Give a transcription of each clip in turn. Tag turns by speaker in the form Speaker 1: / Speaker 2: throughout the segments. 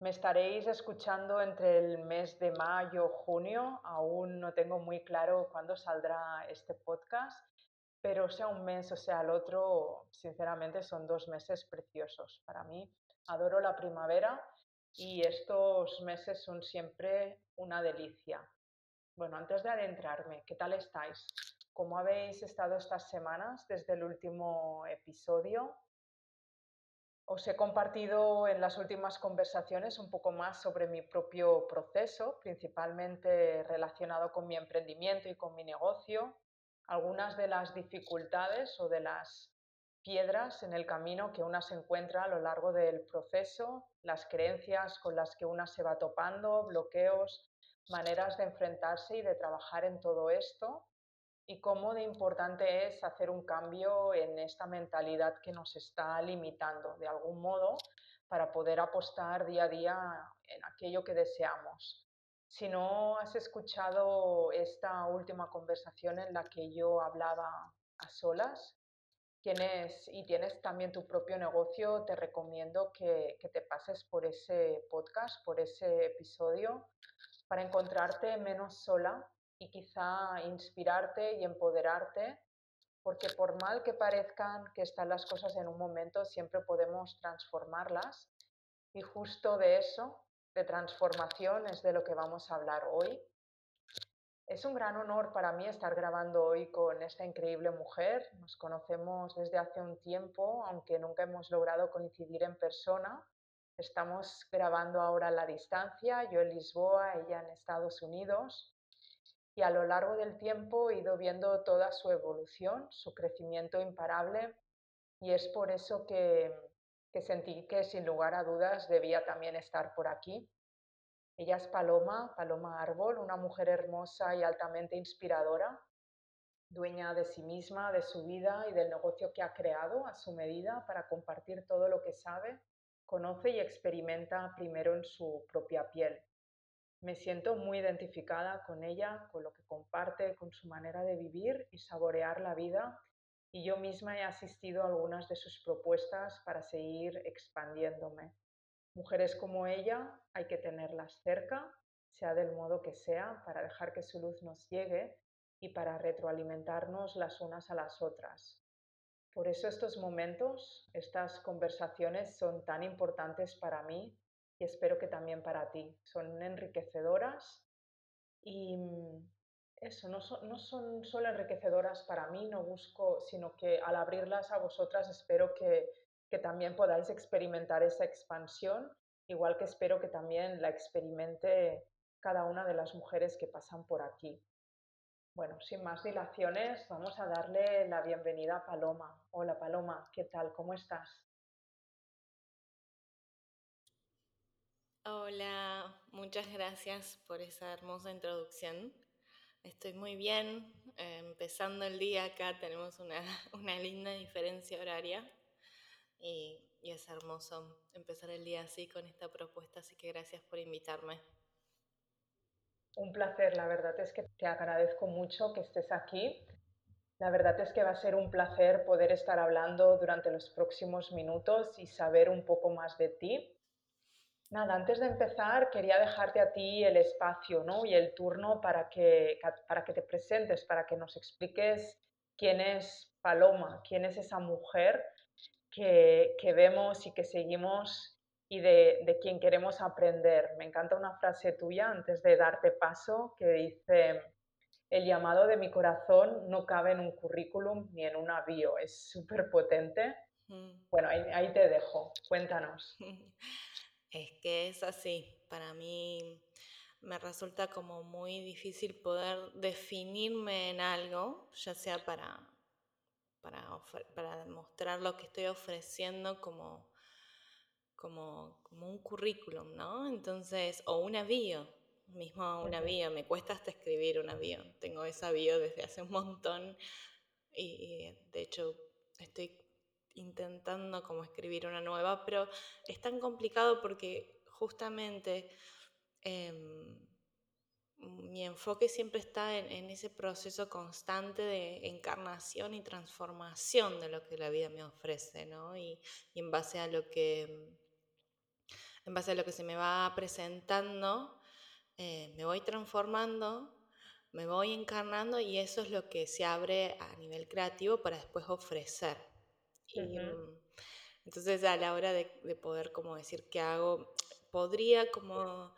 Speaker 1: Me estaréis escuchando entre el mes de mayo, junio. Aún no tengo muy claro cuándo saldrá este podcast, pero sea un mes o sea el otro, sinceramente son dos meses preciosos para mí. Adoro la primavera y estos meses son siempre una delicia. Bueno, antes de adentrarme, ¿qué tal estáis? ¿Cómo habéis estado estas semanas desde el último episodio? Os he compartido en las últimas conversaciones un poco más sobre mi propio proceso, principalmente relacionado con mi emprendimiento y con mi negocio, algunas de las dificultades o de las piedras en el camino que una se encuentra a lo largo del proceso, las creencias con las que una se va topando, bloqueos, maneras de enfrentarse y de trabajar en todo esto y cómo de importante es hacer un cambio en esta mentalidad que nos está limitando de algún modo para poder apostar día a día en aquello que deseamos. Si no has escuchado esta última conversación en la que yo hablaba a solas, tienes y tienes también tu propio negocio, te recomiendo que, que te pases por ese podcast, por ese episodio, para encontrarte menos sola y quizá inspirarte y empoderarte, porque por mal que parezcan que están las cosas en un momento, siempre podemos transformarlas. Y justo de eso, de transformación, es de lo que vamos a hablar hoy. Es un gran honor para mí estar grabando hoy con esta increíble mujer. Nos conocemos desde hace un tiempo, aunque nunca hemos logrado coincidir en persona. Estamos grabando ahora a la distancia, yo en Lisboa, ella en Estados Unidos y a lo largo del tiempo he ido viendo toda su evolución, su crecimiento imparable y es por eso que, que sentí que sin lugar a dudas debía también estar por aquí. Ella es Paloma, Paloma Árbol, una mujer hermosa y altamente inspiradora, dueña de sí misma, de su vida y del negocio que ha creado a su medida para compartir todo lo que sabe, conoce y experimenta primero en su propia piel. Me siento muy identificada con ella, con lo que comparte, con su manera de vivir y saborear la vida y yo misma he asistido a algunas de sus propuestas para seguir expandiéndome. Mujeres como ella hay que tenerlas cerca, sea del modo que sea, para dejar que su luz nos llegue y para retroalimentarnos las unas a las otras. Por eso estos momentos, estas conversaciones son tan importantes para mí y espero que también para ti. Son enriquecedoras y mm, eso, no son, no son solo enriquecedoras para mí, no busco, sino que al abrirlas a vosotras espero que, que también podáis experimentar esa expansión, igual que espero que también la experimente cada una de las mujeres que pasan por aquí. Bueno, sin más dilaciones, vamos a darle la bienvenida a Paloma. Hola Paloma, ¿qué tal? ¿Cómo estás?
Speaker 2: Hola, muchas gracias por esa hermosa introducción. Estoy muy bien, eh, empezando el día acá tenemos una, una linda diferencia horaria y, y, es hermoso empezar el día así con esta propuesta, así que gracias por invitarme.
Speaker 1: Un placer, la verdad es que te agradezco mucho que estés aquí. La verdad es que va a ser un placer poder estar hablando durante los próximos minutos y saber un poco más de ti Nada, antes de empezar quería dejarte a ti el espacio ¿no? y el turno para que, para que te presentes, para que nos expliques quién es Paloma, quién es esa mujer que, que vemos y que seguimos y de, de quien queremos aprender. Me encanta una frase tuya antes de darte paso que dice, el llamado de mi corazón no cabe en un currículum ni en una bio, es súper potente. Bueno, ahí, te dejo, cuéntanos.
Speaker 2: Es que es así, para mí me resulta como muy difícil poder definirme en algo, ya sea para, para, para demostrar lo que estoy ofreciendo como, como, como un currículum, ¿no? Entonces, o una bio, mismo una bio, me cuesta hasta escribir una bio, tengo esa bio desde hace un montón y, de hecho estoy intentando escribir una nueva, pero es tan complicado porque justamente em, mi enfoque siempre está en, ese proceso constante de encarnación y transformación de lo que la vida me ofrece, ¿no? Y, en base a lo que en base a lo que se me va presentando, eh, me voy transformando, me voy encarnando y eso es lo que se abre a nivel creativo para después ofrecer. Mm, entonces a la hora de, poder como decir qué hago, podría como,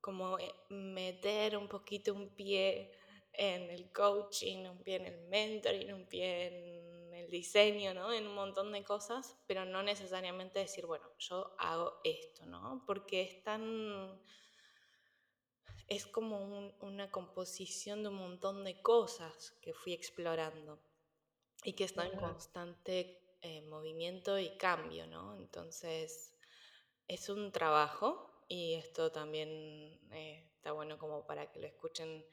Speaker 2: como eh, meter un poquito un pie en el coaching, un pie en el mentoring, un pie en el diseño, ¿no? En un montón de cosas, pero no necesariamente decir, bueno, yo hago esto, ¿no? Porque es tan es como una composición de un montón de cosas que fui explorando y que están en constante eh, movimiento y cambio, ¿no? Entonces, es un trabajo y esto también eh, está bueno como para que lo escuchen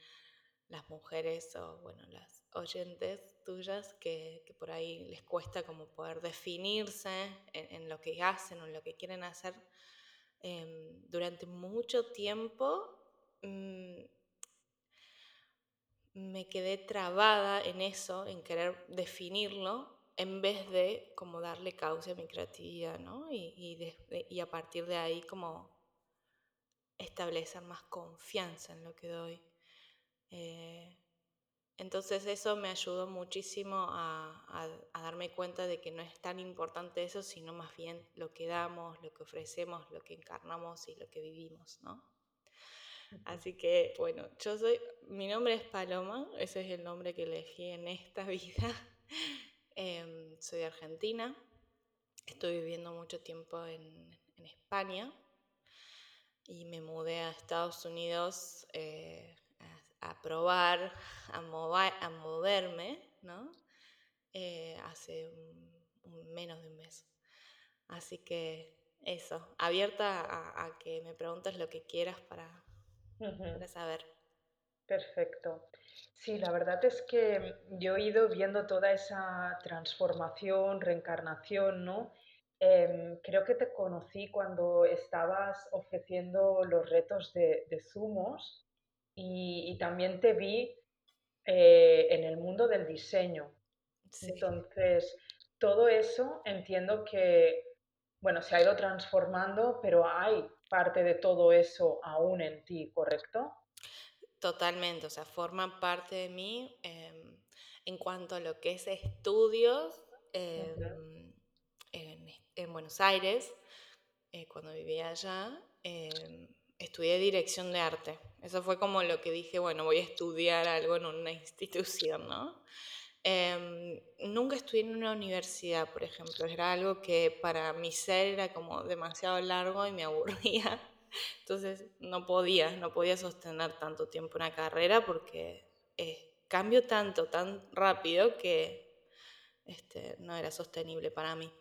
Speaker 2: las mujeres o, bueno, las oyentes tuyas que, por ahí les cuesta como poder definirse en, lo que hacen o en lo que quieren hacer. Em, durante mucho tiempo Mm, me quedé trabada en eso, en querer definirlo, en vez de como darle causa a mi creatividad, ¿no? Y, y, a partir de ahí como establecer más confianza en lo que doy. Eh, entonces eso me ayudó muchísimo a, a, darme cuenta de que no es tan importante eso, sino más bien lo que damos, lo que ofrecemos, lo que encarnamos y lo que vivimos, ¿no? Así que, bueno, yo soy, mi nombre es Paloma, ese es el nombre que elegí en esta vida. Em, soy argentina, estoy viviendo mucho tiempo en, España y me mudé a Estados Unidos eh, a, probar, a, a moverme, ¿no? Eh, hace menos de un mes. Así que eso, abierta a que me preguntes lo que quieras para, para saber.
Speaker 1: Perfecto. Sí, la verdad es que yo he ido viendo toda esa transformación, reencarnación, ¿no? Em, creo que te conocí cuando estabas ofreciendo los retos de, zumos y, también te vi eh, en el mundo del diseño. Entonces, todo eso entiendo que, bueno, se ha ido transformando, pero hay parte de todo eso aún en ti, ¿correcto?
Speaker 2: Totalmente, o sea, forman parte de mí em, en cuanto a lo que es estudios em, en, Buenos Aires, eh, cuando vivía allá, em, estudié dirección de arte. Eso fue como lo que dije, bueno, voy a estudiar algo en una institución, ¿no? Nunca estudié en una universidad, por ejemplo. Era algo que para mi ser era como demasiado largo y me aburría. Entonces no podía, no podía sostener tanto tiempo una carrera porque eh, cambio tanto, tan rápido que este, no era sostenible para mí.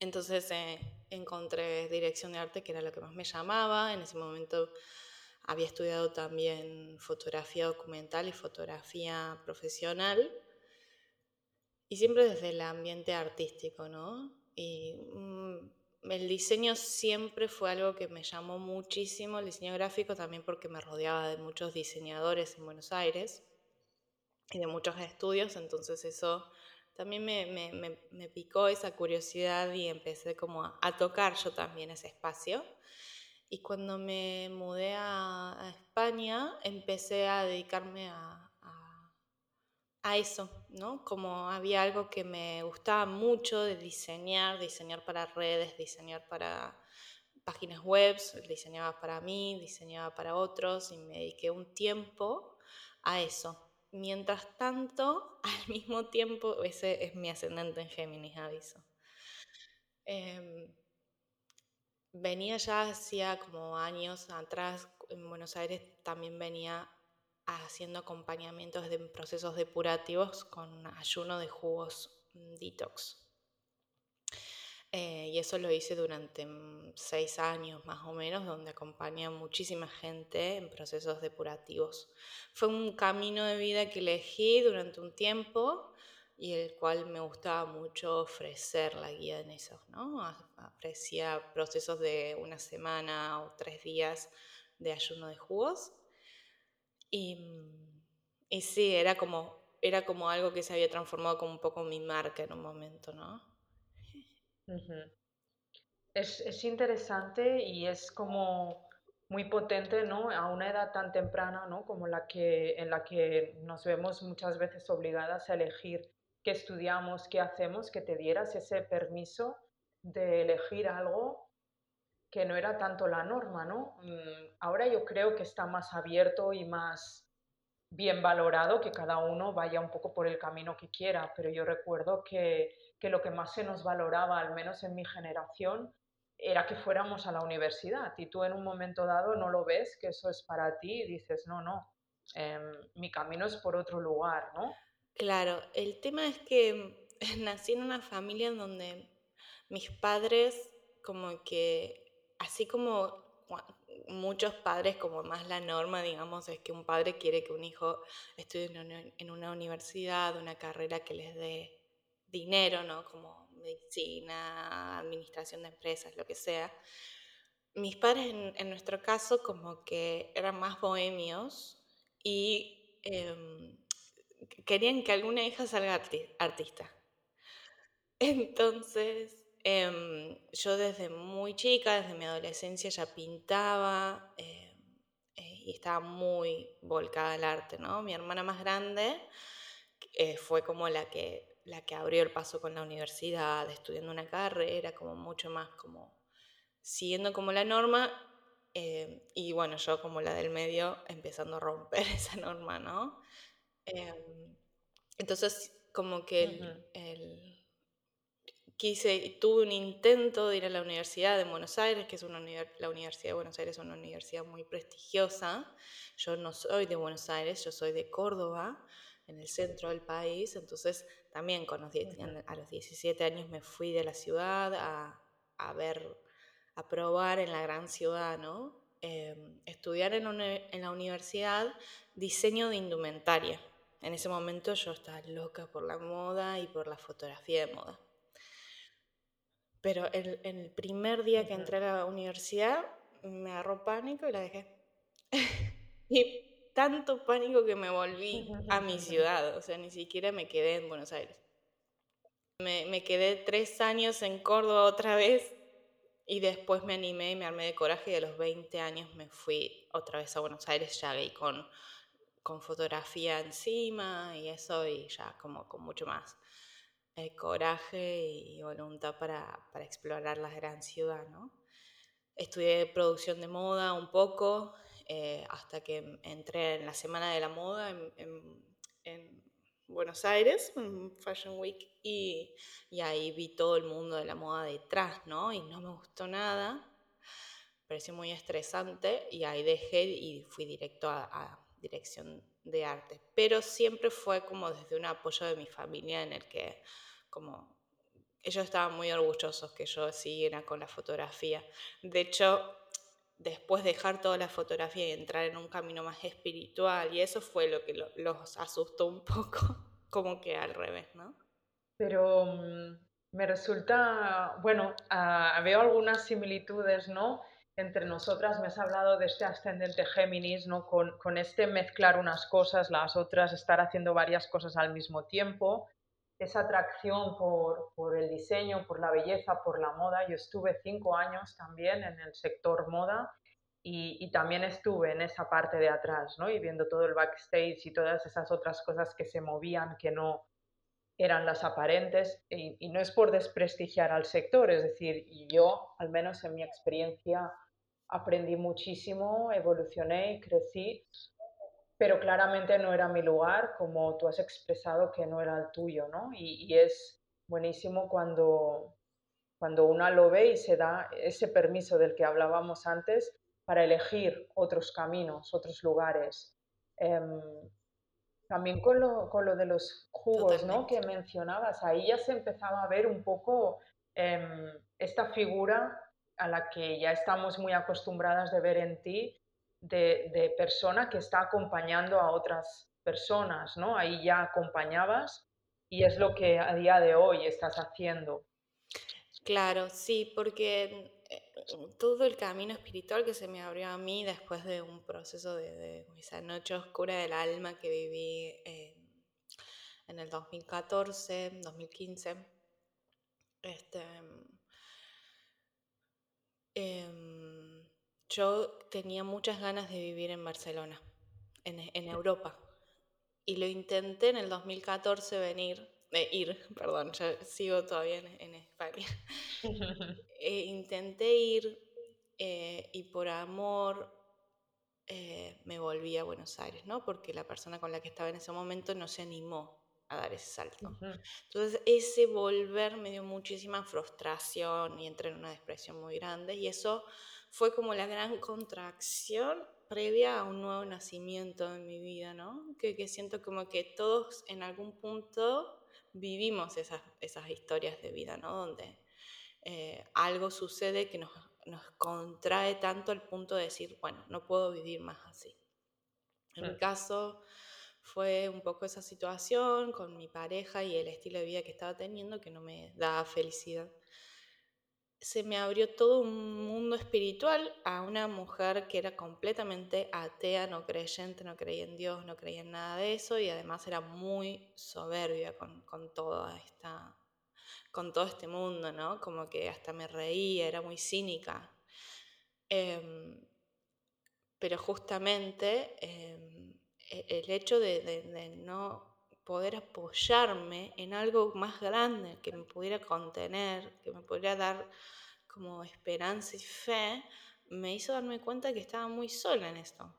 Speaker 2: Entonces eh, encontré dirección de arte, que era lo que más me llamaba. En ese momento había estudiado también fotografía documental y fotografía profesional y siempre desde el ambiente artístico, ¿no? Y mm, el diseño siempre fue algo que me llamó muchísimo, el diseño gráfico también porque me rodeaba de muchos diseñadores en Buenos Aires y de muchos estudios, entonces eso también me, me, me, picó esa curiosidad y empecé como a, tocar yo también ese espacio. Y cuando me mudé a España, empecé a dedicarme a, a eso, ¿no? Como había algo que me gustaba mucho de diseñar, diseñar para redes, diseñar para páginas web, diseñaba para mí, diseñaba para otros y me dediqué un tiempo a eso. Mientras tanto, al mismo tiempo, ese es mi ascendente en Géminis, aviso. Em, venía ya hacía como años atrás, en Buenos Aires también venía haciendo acompañamientos de procesos depurativos con ayuno de jugos mm, detox. Eh, y eso lo hice durante mm, seis años más o menos, donde acompañé a muchísima gente en procesos depurativos. Fue un camino de vida que elegí durante un tiempo y el cual me gustaba mucho ofrecer la guía en eso, ¿no? Ofrecía procesos de una semana o tres días de ayuno de jugos. Y, mm, y sí, era como, era como algo que se había transformado como un poco mi marca en un momento, ¿no?
Speaker 1: es, es, interesante y es como muy potente, ¿no? A una edad tan temprana, ¿no? Como la que, en la que nos vemos muchas veces obligadas a elegir qué estudiamos, qué hacemos, que te dieras ese permiso de elegir algo que no era tanto la norma, ¿no? Mm, ahora yo creo que está más abierto y más bien valorado que cada uno vaya un poco por el camino que quiera, pero yo recuerdo que, que lo que más se nos valoraba, al menos en mi generación, era que fuéramos a la universidad y tú en un momento dado no lo ves, que eso es para ti y dices, no, no, eh, mi camino es por otro lugar, ¿no?
Speaker 2: Claro, el tema es que nací en una familia en donde mis padres como que, así como muchos padres, como más la norma, digamos, es que un padre quiere que un hijo estudie en una universidad, una carrera que les dé dinero, ¿no? Como medicina, administración de empresas, lo que sea. Mis padres, en, nuestro caso, como que eran más bohemios y em, querían que alguna hija salga artista. Entonces, em, yo desde muy chica, desde mi adolescencia ya pintaba em, eh, y estaba muy volcada al arte, ¿no? Mi hermana más grande eh, fue como la que, la que abrió el paso con la universidad, estudiando una carrera, como mucho más como siguiendo como la norma. Em, y bueno, yo como la del medio, empezando a romper esa norma, ¿no? entonces, como que el quise, tuve un intento de ir a la Universidad de Buenos Aires, que es una la Universidad de Buenos Aires es una universidad muy prestigiosa. Yo no soy de Buenos Aires, yo soy de Córdoba, en el centro del país, entonces también con a los 17 años me fui de la ciudad a, a ver, a probar en la gran ciudad, ¿no? Em, estudiar en, en la universidad diseño de indumentaria. En ese momento yo estaba loca por la moda y por la fotografía de moda. Pero el, el primer día que entré a la universidad me agarró pánico y la dejé. y tanto pánico que me volví a mi ciudad, o sea, ni siquiera me quedé en Buenos Aires. Me, me quedé tres años en Córdoba otra vez y después me animé y me armé de coraje y a los 20 años me fui otra vez a Buenos Aires ya y con, con fotografía encima y eso y ya como con mucho más eh, coraje y voluntad para, para, explorar la gran ciudad. ¿no? Estudié producción de moda un poco eh, hasta que entré en la Semana de la Moda en, en, Buenos Aires, en Fashion Week, y, y, ahí vi todo el mundo de la moda detrás, ¿no? Y no me gustó nada, pareció muy estresante y ahí dejé y fui directo a, a dirección de arte, pero siempre fue como desde un apoyo de mi familia en el que como ellos estaban muy orgullosos que yo siguiera con la fotografía. De hecho, después de dejar toda la fotografía y entrar en un camino más espiritual, y eso fue lo que los asustó un poco, como que al revés, ¿no?
Speaker 1: Pero mm, me resulta, bueno, uh, veo algunas similitudes, ¿no? Entre nosotras me has hablado de este ascendente Géminis, ¿no? Con, con este mezclar unas cosas, las otras, estar haciendo varias cosas al mismo tiempo esa atracción por, por, el diseño, por la belleza, por la moda. Yo estuve cinco años también en el sector moda y, y, también estuve en esa parte de atrás, ¿no? Y viendo todo el backstage y todas esas otras cosas que se movían que no eran las aparentes. Y, y no es por desprestigiar al sector, es decir, yo, al menos en mi experiencia, aprendí muchísimo, evolucioné y crecí pero claramente no era mi lugar, como tú has expresado que no era el tuyo, ¿no? Y, y es buenísimo cuando, cuando una lo ve y se da ese permiso del que hablábamos antes para elegir otros caminos, otros lugares. Em, también con lo, con lo, de los jugos ¿no? que mencionabas, ahí ya se empezaba a ver un poco em, esta figura a la que ya estamos muy acostumbradas de ver en ti, de, de, persona que está acompañando a otras personas, ¿no? Ahí ya acompañabas y es lo que a día de hoy estás haciendo.
Speaker 2: Claro, sí, porque eh, todo el camino espiritual que se me abrió a mí después de un proceso de, esa noche oscura del alma que viví en el 2014, 2015, este, em, yo tenía muchas ganas de vivir en Barcelona, en, Europa, y lo intenté en el 2014 venir ir, perdón, yo sigo todavía en, España. Eh, intenté ir eh, y por amor eh, me volví a Buenos Aires, ¿no? Porque la persona con la que estaba en ese momento no se animó a dar ese salto. Entonces ese volver me dio muchísima frustración y entré en una depresión muy grande y eso fue como la gran contracción previa a un nuevo nacimiento en mi vida, ¿no? Que, que siento como que todos en algún punto vivimos esas, esas historias de vida, ¿no? Donde eh, algo sucede que nos, nos, contrae tanto al punto de decir, bueno, no puedo vivir más así. En mi caso fue un poco esa situación con mi pareja y el estilo de vida que estaba teniendo que no me daba felicidad. Se me abrió todo un mundo espiritual a una mujer que era completamente atea, no creyente, no creía en Dios, no creía en nada de eso y además era muy soberbia con, con toda esta con todo este mundo, ¿no? Como que hasta me reía, era muy cínica. Em, pero justamente em, el hecho de, no poder apoyarme en algo más grande que me pudiera contener, que me pudiera dar como esperanza y fe, me hizo darme cuenta que estaba muy sola en esto.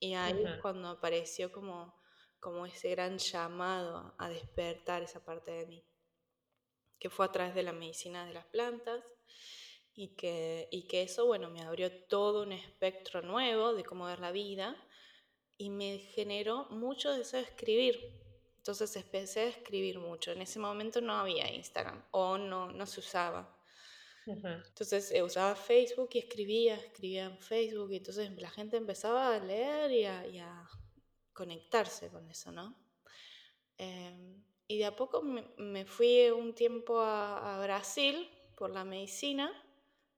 Speaker 2: Y ahí es cuando apareció como, como ese gran llamado a despertar esa parte de mí que fue a través de la medicina de las plantas y que, y que eso, bueno, me abrió todo un espectro nuevo de cómo ver la vida y me generó mucho deseo de escribir. Entonces empecé a escribir mucho. En ese momento no había Instagram o no, no se usaba. Entonces eh, usaba Facebook y escribía, escribía en Facebook y entonces la gente empezaba a leer y a, y a conectarse con eso, ¿no? Eh, y de a poco me, fui un tiempo a, Brasil por la medicina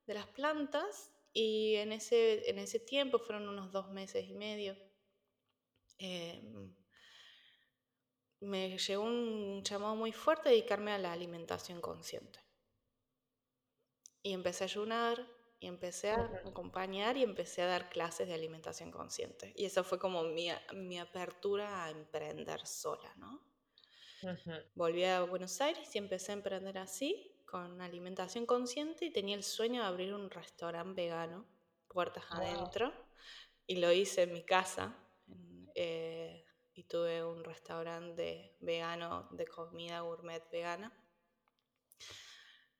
Speaker 2: de las plantas y en ese, en ese tiempo, fueron unos dos meses y medio, em, me llegó un llamado muy fuerte a dedicarme a la alimentación consciente. Y empecé a ayunar, y empecé a acompañar y empecé a dar clases de alimentación consciente. Y eso fue como mi, mi apertura a emprender sola, ¿no? Volví a Buenos Aires y empecé a emprender así, con alimentación consciente, y tenía el sueño de abrir un restaurante vegano, puertas adentro, y lo hice en mi casa. Eh, y tuve un restaurante vegano de comida gourmet vegana.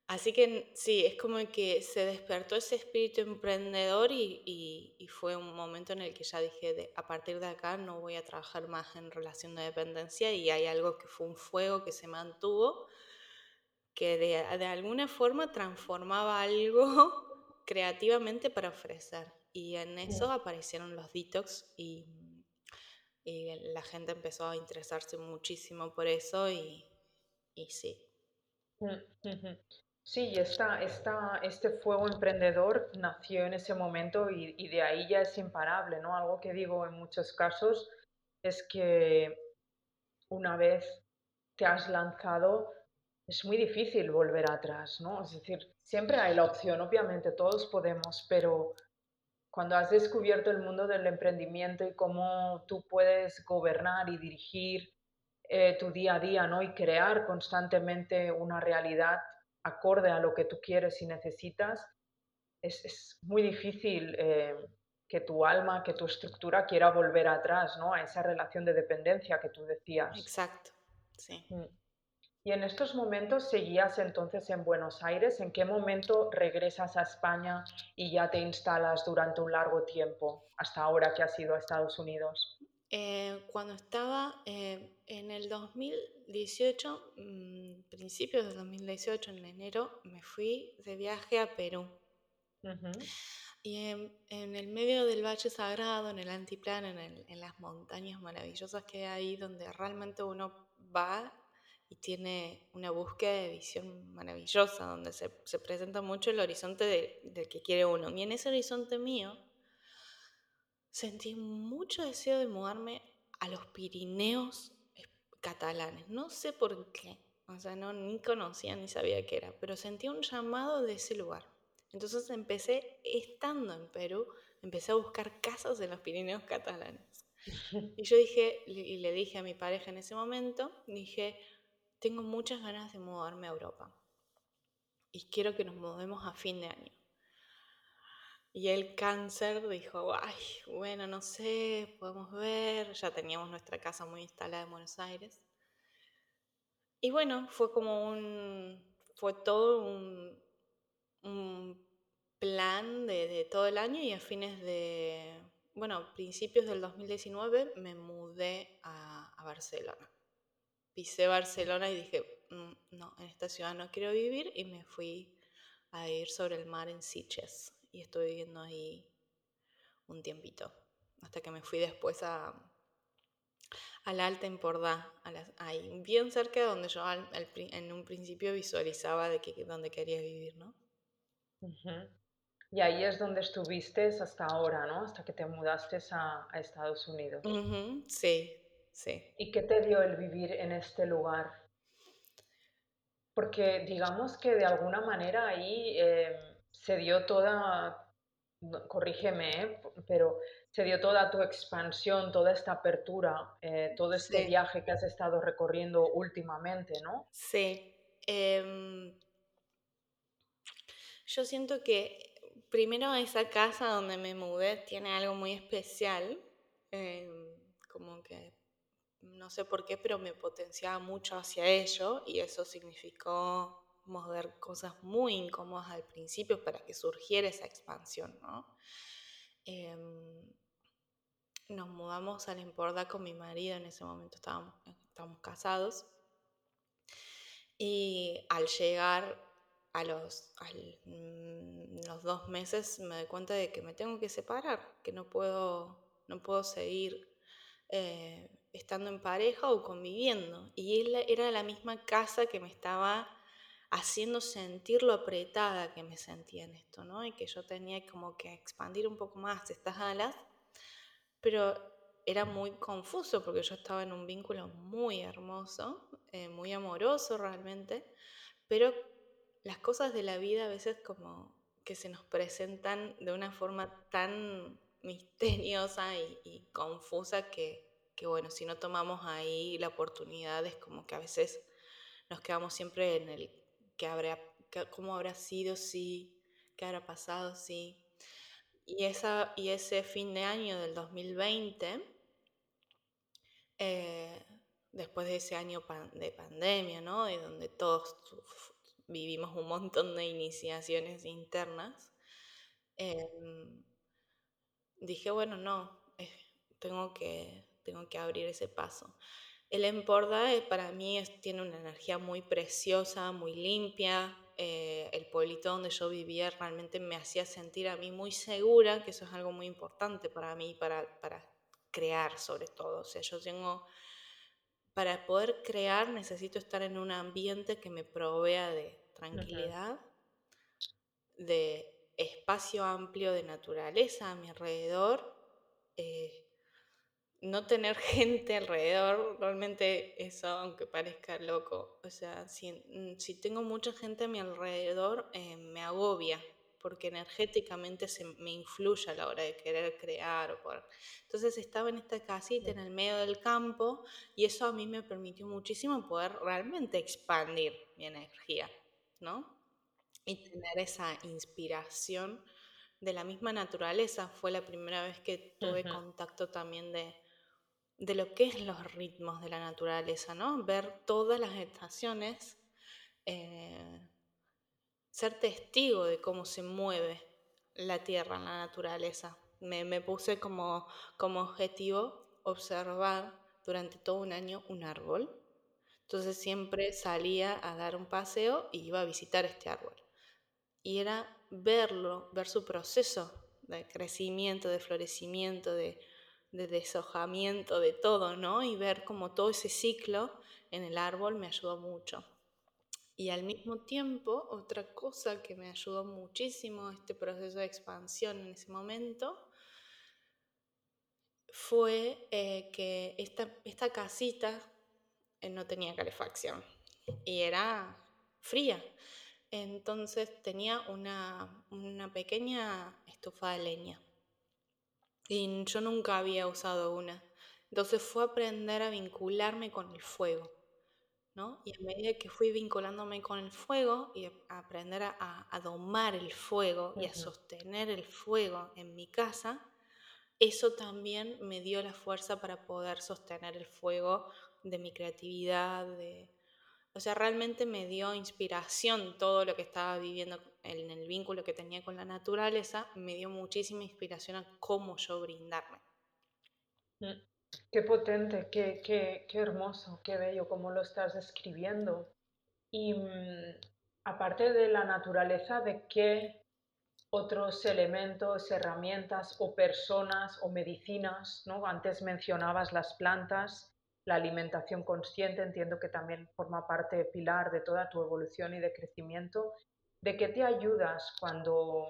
Speaker 2: Así que sí, es como que se despertó ese espíritu emprendedor y, fue un momento en el que ya dije, de, a partir de acá no voy a trabajar más en relación de dependencia y hay algo que fue un fuego que se mantuvo, que de, alguna forma transformaba algo creativamente para ofrecer. Y en eso aparecieron los detox y, la gente empezó a interesarse muchísimo por eso y, y sí.
Speaker 1: Mm, Sí, esta, esta, este fuego emprendedor nació en ese momento y, y, de ahí ya es imparable, ¿no? Algo que digo en muchos casos es que una vez te has lanzado es muy difícil volver atrás, ¿no? Es decir, siempre hay la opción, obviamente todos podemos, pero cuando has descubierto el mundo del emprendimiento y cómo tú puedes gobernar y dirigir eh, tu día a día, ¿no? Y crear constantemente una realidad acorde a lo que tú quieres y necesitas, es, muy difícil eh, que tu alma, que tu estructura quiera volver atrás, ¿no? A esa relación de dependencia que tú decías.
Speaker 2: Exacto, sí.
Speaker 1: Mm. Y en estos momentos seguías entonces en Buenos Aires. ¿En qué momento regresas a España y ya te instalas durante un largo tiempo, hasta ahora que has ido a Estados Unidos?
Speaker 2: Eh, cuando estaba eh, en el 2018, mm, principios del 2018, en enero, me fui de viaje a Perú. Y en, en el medio del Valle Sagrado, en el Altiplano, en, el- en las montañas maravillosas que hay ahí, donde realmente uno va y tiene una búsqueda de visión maravillosa, donde se, se presenta mucho el horizonte de- del que quiere uno. Y en ese horizonte mío sentí mucho deseo de mudarme a los Pirineos eh, catalanes. No sé por qué. O sea, no, ni conocía ni sabía qué era, pero sentí un llamado de ese lugar. Entonces empecé, estando en Perú, empecé a buscar casas en los Pirineos catalanes. Y yo dije, y le dije a mi pareja en ese momento, dije, tengo muchas ganas de mudarme a Europa. Y quiero que nos mudemos a fin de año. Y el cáncer dijo, ay, bueno, no sé, podemos ver. Ya teníamos nuestra casa muy instalada en Buenos Aires. Y bueno, fue como un, fue todo un, plan de, todo el año y a fines de, bueno, principios del 2019 me mudé a Barcelona. Pisé Barcelona y dije, "Mm, no, en esta ciudad no quiero vivir y me fui a ir sobre el mar en Sitges y estuve viviendo ahí un tiempito, hasta que me fui después a, a la Alta Empordà, a las- ahí, bien cerca de donde yo al- al en un principio visualizaba de que, donde quería vivir, ¿no?
Speaker 1: ujú. Y ahí es donde estuviste hasta ahora, ¿no? Hasta que te mudaste a, a Estados Unidos.
Speaker 2: Ujú, sí, sí.
Speaker 1: ¿Y qué te dio el vivir en este lugar? Porque digamos que de alguna manera ahí eh, se dio toda, corrígeme, ¿eh? pero se dio toda tu expansión, toda esta apertura, eh, todo este
Speaker 2: Sí,
Speaker 1: viaje que has estado recorriendo últimamente, ¿no?
Speaker 2: sí. Em, yo siento que primero esa casa donde me mudé tiene algo muy especial, em, como que no sé por qué, pero me potenciaba mucho hacia ello y eso significó mover cosas muy incómodas al principio para que surgiera esa expansión, ¿no? Em, nos mudamos a La Emporda con mi marido, en ese momento estábamos, estábamos casados y al llegar a los, al- mm, los dos meses me doy cuenta de que me tengo que separar, que no puedo, no puedo seguir eh, estando en pareja o conviviendo. Y él era la misma casa que me estaba haciendo sentir lo apretada que me sentía en esto, ¿no? Y que yo tenía como que expandir un poco más estas alas, pero era muy confuso porque yo estaba en un vínculo muy hermoso, eh, muy amoroso realmente, pero las cosas de la vida a veces como que se nos presentan de una forma tan misteriosa y, y confusa que, que, bueno, si no tomamos ahí la oportunidad es como que a veces nos quedamos siempre en el que habrá, cómo habrá sido, sí, qué habrá pasado, sí. Y, esa, y ese fin de año del 2020, eh, después de ese año de pandemia, ¿no? Y donde todos vivimos un montón de iniciaciones internas, em, dije, bueno, no, eh, tengo, que, tengo que abrir ese paso. El Emporda eh, para mí es- tiene una energía muy preciosa, muy limpia. eh, el pueblito donde yo vivía realmente me hacía sentir a mí muy segura, que eso es algo muy importante para mí, para, para crear sobre todo. O sea, yo tengo, para poder crear necesito estar en un ambiente que me provea de tranquilidad, de espacio amplio de naturaleza a mi alrededor. eh, no tener gente alrededor, realmente eso, aunque parezca loco, o sea, si, mm, si tengo mucha gente a mi alrededor, eh, me agobia, porque energéticamente se me influye a la hora de querer crear. O poder. Entonces estaba en esta casita en el medio del campo y eso a mí me permitió muchísimo poder realmente expandir mi energía, ¿no? Y tener esa inspiración de la misma naturaleza. Fue la primera vez que tuve
Speaker 1: Ujú,
Speaker 2: contacto también de, de lo que es los ritmos de la naturaleza, ¿no? Ver todas las estaciones, eh, ser testigo de cómo se mueve la tierra en la naturaleza. Me, me puse como, como objetivo observar durante todo un año un árbol. Entonces siempre salía a dar un paseo y iba a visitar este árbol. Y era verlo, ver su proceso de crecimiento, de florecimiento, de, de deshojamiento, de todo, ¿no? Y ver como todo ese ciclo en el árbol me ayudó mucho. Y al mismo tiempo, otra cosa que me ayudó muchísimo este proceso de expansión en ese momento fue eh, que esta, esta casita eh, no tenía calefacción y era fría. Entonces tenía una, una pequeña estufa de leña y yo nunca había usado una. Entonces fue aprender a vincularme con el fuego. ¿no? Y a medida que fui vinculándome con el fuego y a aprender a, a, domar el fuego y a sostener el fuego en mi casa, eso también me dio la fuerza para poder sostener el fuego de mi creatividad, de... O sea, realmente me dio inspiración todo lo que estaba viviendo en el vínculo que tenía con la naturaleza, me dio muchísima inspiración a cómo yo brindarme.
Speaker 1: Mm, Qué potente, qué, qué, qué hermoso, qué bello, cómo lo estás describiendo. Y mm, aparte de la naturaleza, ¿de qué otros elementos, herramientas o personas o medicinas, ¿no? Antes mencionabas las plantas, la alimentación consciente, entiendo que también forma parte pilar de toda tu evolución y de crecimiento. ¿De qué te ayudas cuando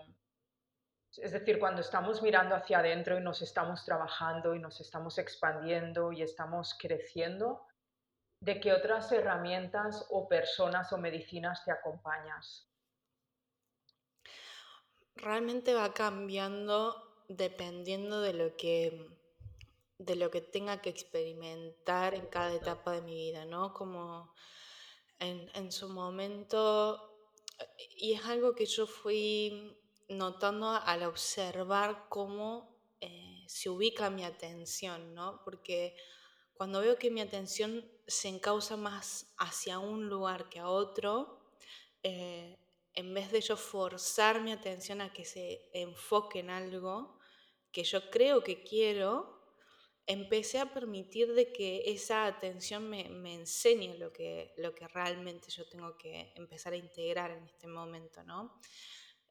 Speaker 1: es decir, cuando estamos mirando hacia adentro y nos estamos trabajando y nos estamos expandiendo y estamos creciendo, ¿de qué otras herramientas o personas o medicinas te acompañas?
Speaker 2: Realmente va cambiando dependiendo de lo que de lo que tenga que experimentar en cada etapa de mi vida, ¿no? Como en, en su momento, y es algo que yo fui notando al observar cómo eh, se ubica mi atención, ¿no? Porque cuando veo que mi atención se encausa más hacia un lugar que a otro, eh, en vez de yo forzar mi atención a que se enfoque en algo que yo creo que quiero, empecé a permitir de que esa atención me, me enseñe lo que, lo que realmente yo tengo que empezar a integrar en este momento, ¿no?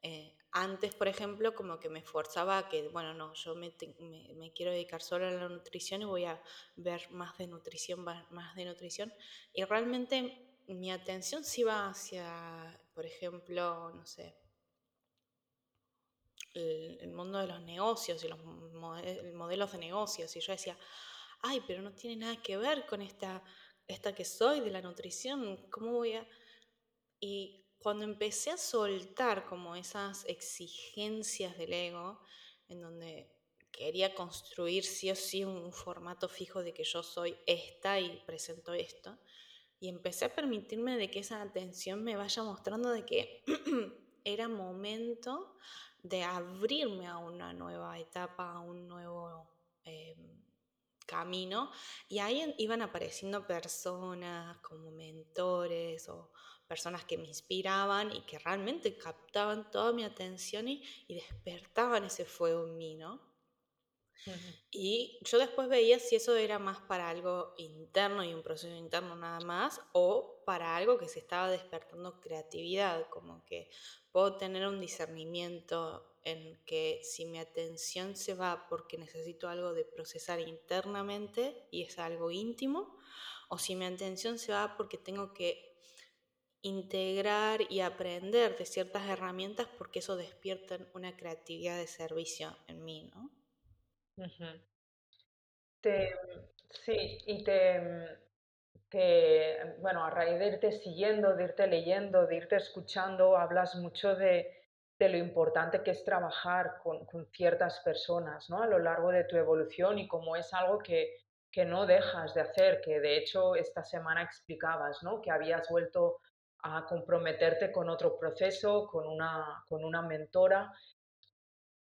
Speaker 2: Eh, antes, por ejemplo, como que me esforzaba a que, bueno, no, yo me, me- me quiero dedicar solo a la nutrición y voy a ver más de nutrición, más de nutrición. Y realmente mi atención sí va hacia, por ejemplo, no sé, el, mundo de los negocios y los mode- modelos de negocios. Y yo decía, ay, pero no tiene nada que ver con esta, esta que soy de la nutrición. ¿Cómo voy a...? Y cuando empecé a soltar como esas exigencias del ego, en donde quería construir sí o sí un formato fijo de que yo soy esta y presento esto, y empecé a permitirme de que esa atención me vaya mostrando de que era momento de abrirme a una nueva etapa, a un nuevo eh, camino, y ahí iban apareciendo personas como mentores o personas que me inspiraban y que realmente captaban toda mi atención y, y despertaban ese fuego en mí, ¿no? Y yo después veía si eso era más para algo interno y un proceso interno nada más, o para algo que se estaba despertando creatividad, como que puedo tener un discernimiento en que si mi atención se va porque necesito algo de procesar internamente y es algo íntimo, o si mi atención se va porque tengo que integrar y aprender de ciertas herramientas porque eso despierta una creatividad de servicio en mí, ¿no?
Speaker 1: Te, sí, y te, te, bueno, a raíz de irte siguiendo, de irte leyendo, de irte escuchando, hablas mucho de, de lo importante que es trabajar con, con ciertas personas, ¿no? A lo largo de tu evolución y como es algo que, que no dejas de hacer, que de hecho esta semana explicabas, ¿no? Que habías vuelto a comprometerte con otro proceso, con una, con una mentora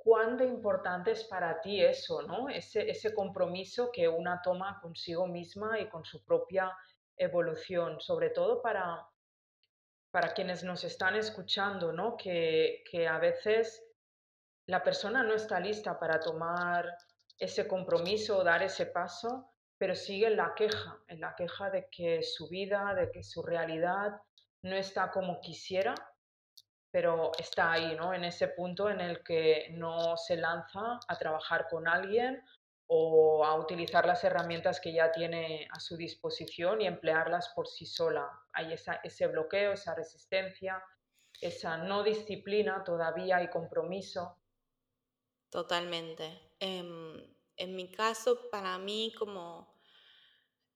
Speaker 1: cuán importante es para ti eso, ¿no? Ese, ese compromiso que una toma consigo misma y con su propia evolución, sobre todo para, para quienes nos están escuchando, ¿no? Que, que a veces la persona no está lista para tomar ese compromiso o dar ese paso, pero sigue en la queja, en la queja de que su vida, de que su realidad no está como quisiera pero está ahí, ¿no? En ese punto en el que no se lanza a trabajar con alguien o a utilizar las herramientas que ya tiene a su disposición y emplearlas por sí sola. Hay ese bloqueo, esa resistencia, esa no disciplina todavía y compromiso.
Speaker 2: Totalmente. Em, en mi caso, para mí como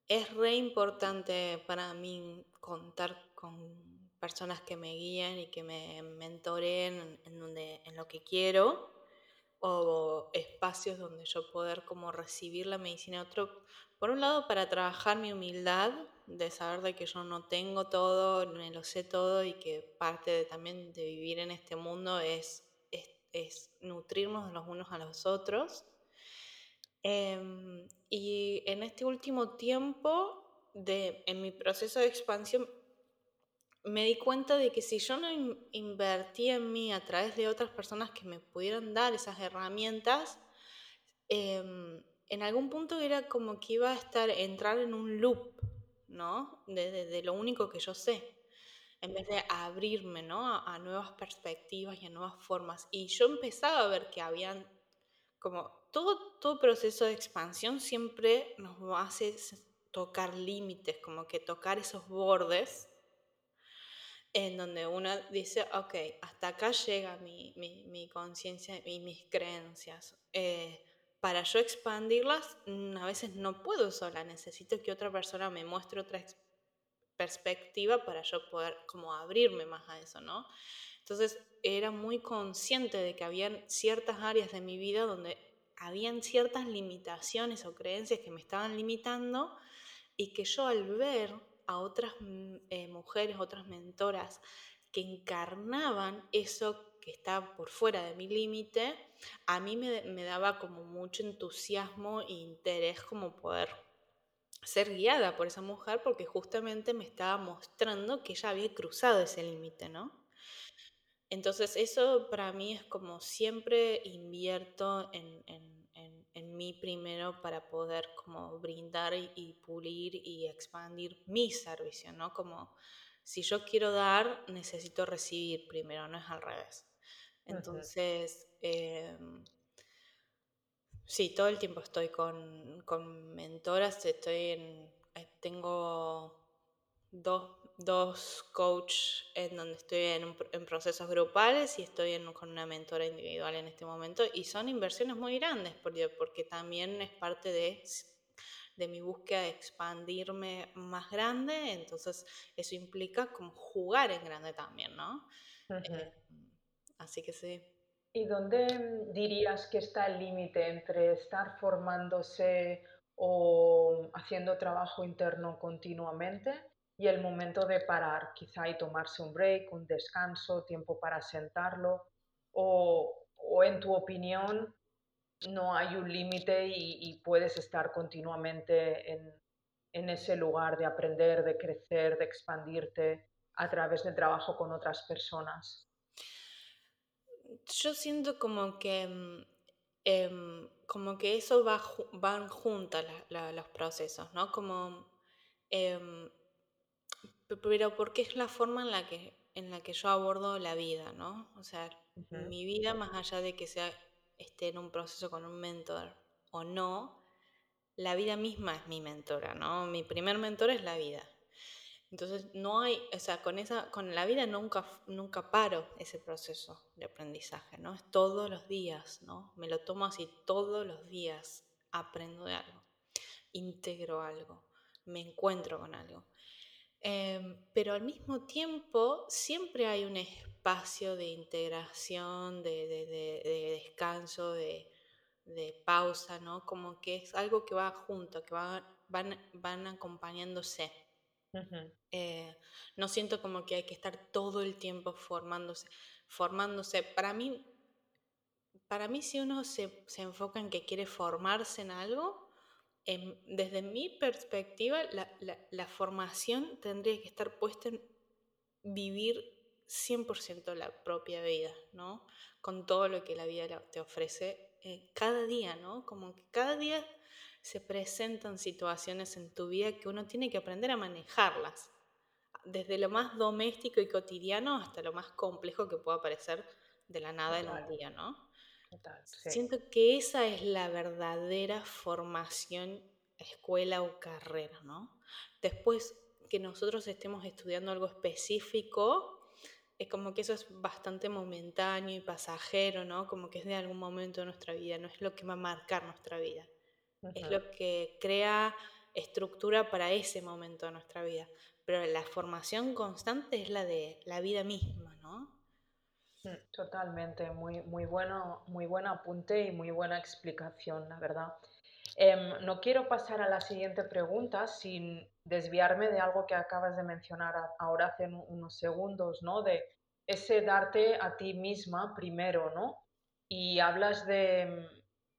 Speaker 2: es re importante para mí contar con personas que me guíen y que me mentoren en, lo que quiero o espacios donde yo poder como recibir la medicina. Otro por un lado para trabajar mi humildad de saber de que yo no tengo todo me lo sé todo y que parte también de vivir en este mundo es, es, nutrirnos los unos a los otros. Em, y en este último tiempo de, en mi proceso de expansión me di cuenta de que si yo no invertía en mí a través de otras personas que me pudieran dar esas herramientas, em, en algún punto era como que iba a estar, entrar en un loop, ¿no? De, lo único que yo sé, en vez de abrirme, ¿no? A, a, nuevas perspectivas y a nuevas formas. Y yo empezaba a ver que habían, como todo, todo proceso de expansión siempre nos hace tocar límites, como que tocar esos bordes en donde uno dice, ok, hasta acá llega mi, mi, conciencia y mis creencias. Eh, para yo expandirlas, mm, a veces no puedo sola, necesito que otra persona me muestre otra perspectiva para yo poder como abrirme más a eso, ¿no? Entonces era muy consciente de que había ciertas áreas de mi vida donde habían ciertas limitaciones o creencias que me estaban limitando y que yo al ver a otras mm, eh, mujeres, otras mentoras que encarnaban eso que estaba por fuera de mi límite, a mí me, daba como mucho entusiasmo e interés como poder ser guiada por esa mujer porque justamente me estaba mostrando que ella había cruzado ese límite, ¿no? Entonces eso para mí es como siempre invierto en en mí primero para poder como brindar y, pulir y expandir mi servicio, ¿no? Como si yo quiero dar, necesito recibir primero, no es al revés. Entonces, em, sí, todo el tiempo estoy con, con mentoras, estoy en, eh, tengo dos dos coach en donde estoy en, en procesos grupales y estoy en, con una mentora individual en este momento y son inversiones muy grandes porque, porque también es parte de, de mi búsqueda de expandirme más grande, entonces eso implica como jugar en grande también, ¿no? Eh, así que sí.
Speaker 1: ¿Y dónde dirías que está el límite entre estar formándose o haciendo trabajo interno continuamente y el momento de parar, quizá y tomarse un break, un descanso, tiempo para sentarlo, o, o en tu opinión no hay un límite y, puedes estar continuamente en, en ese lugar de aprender, de crecer, de expandirte a través del trabajo con otras personas.
Speaker 2: Yo siento como que, mm, em, como que eso va, van juntas los procesos, ¿no? Como em, pero porque es la forma en la que, en la que yo abordo la vida, ¿no? O sea, mi vida, más allá de que sea esté en un proceso con un mentor o no, la vida misma es mi mentora, ¿no? Mi primer mentor es la vida. Entonces, no hay, o sea, con, esa, con la vida nunca, nunca paro ese proceso de aprendizaje, ¿no? Es todos los días, ¿no? Me lo tomo así, todos los días aprendo de algo, integro algo, me encuentro con algo. Em, pero al mismo tiempo siempre hay un espacio de integración, de, descanso, de, pausa, ¿no? Como que es algo que va junto, que van, van acompañándose. Eh, no siento como que hay que estar todo el tiempo formándose. Formándose. Para mí, para mí si uno se, se, enfoca en que quiere formarse en algo, en, desde mi perspectiva, la, la, la, formación tendría que estar puesta en vivir 100% la propia vida, ¿no? Con todo lo que la vida te ofrece eh, cada día, ¿no? Como que cada día se presentan situaciones en tu vida que uno tiene que aprender a manejarlas, desde lo más doméstico y cotidiano hasta lo más complejo que pueda parecer de la nada Total. en un día, ¿no? Total, sí. Siento que esa es la verdadera formación, escuela o carrera, ¿no? Después que nosotros estemos estudiando algo específico, es como que eso es bastante momentáneo y pasajero, ¿no? Como que es de algún momento de nuestra vida, no es lo que va a marcar nuestra vida. Uh -huh. Es lo que crea estructura para ese momento de nuestra vida. Pero la formación constante es la de la vida misma, ¿no?
Speaker 1: Totalmente, muy, muy, bueno, muy buen apunte y muy buena explicación, la verdad. Eh, no quiero pasar a la siguiente pregunta sin desviarme de algo que acabas de mencionar ahora hace unos segundos, ¿no? De ese darte a ti misma primero, ¿no? Y hablas de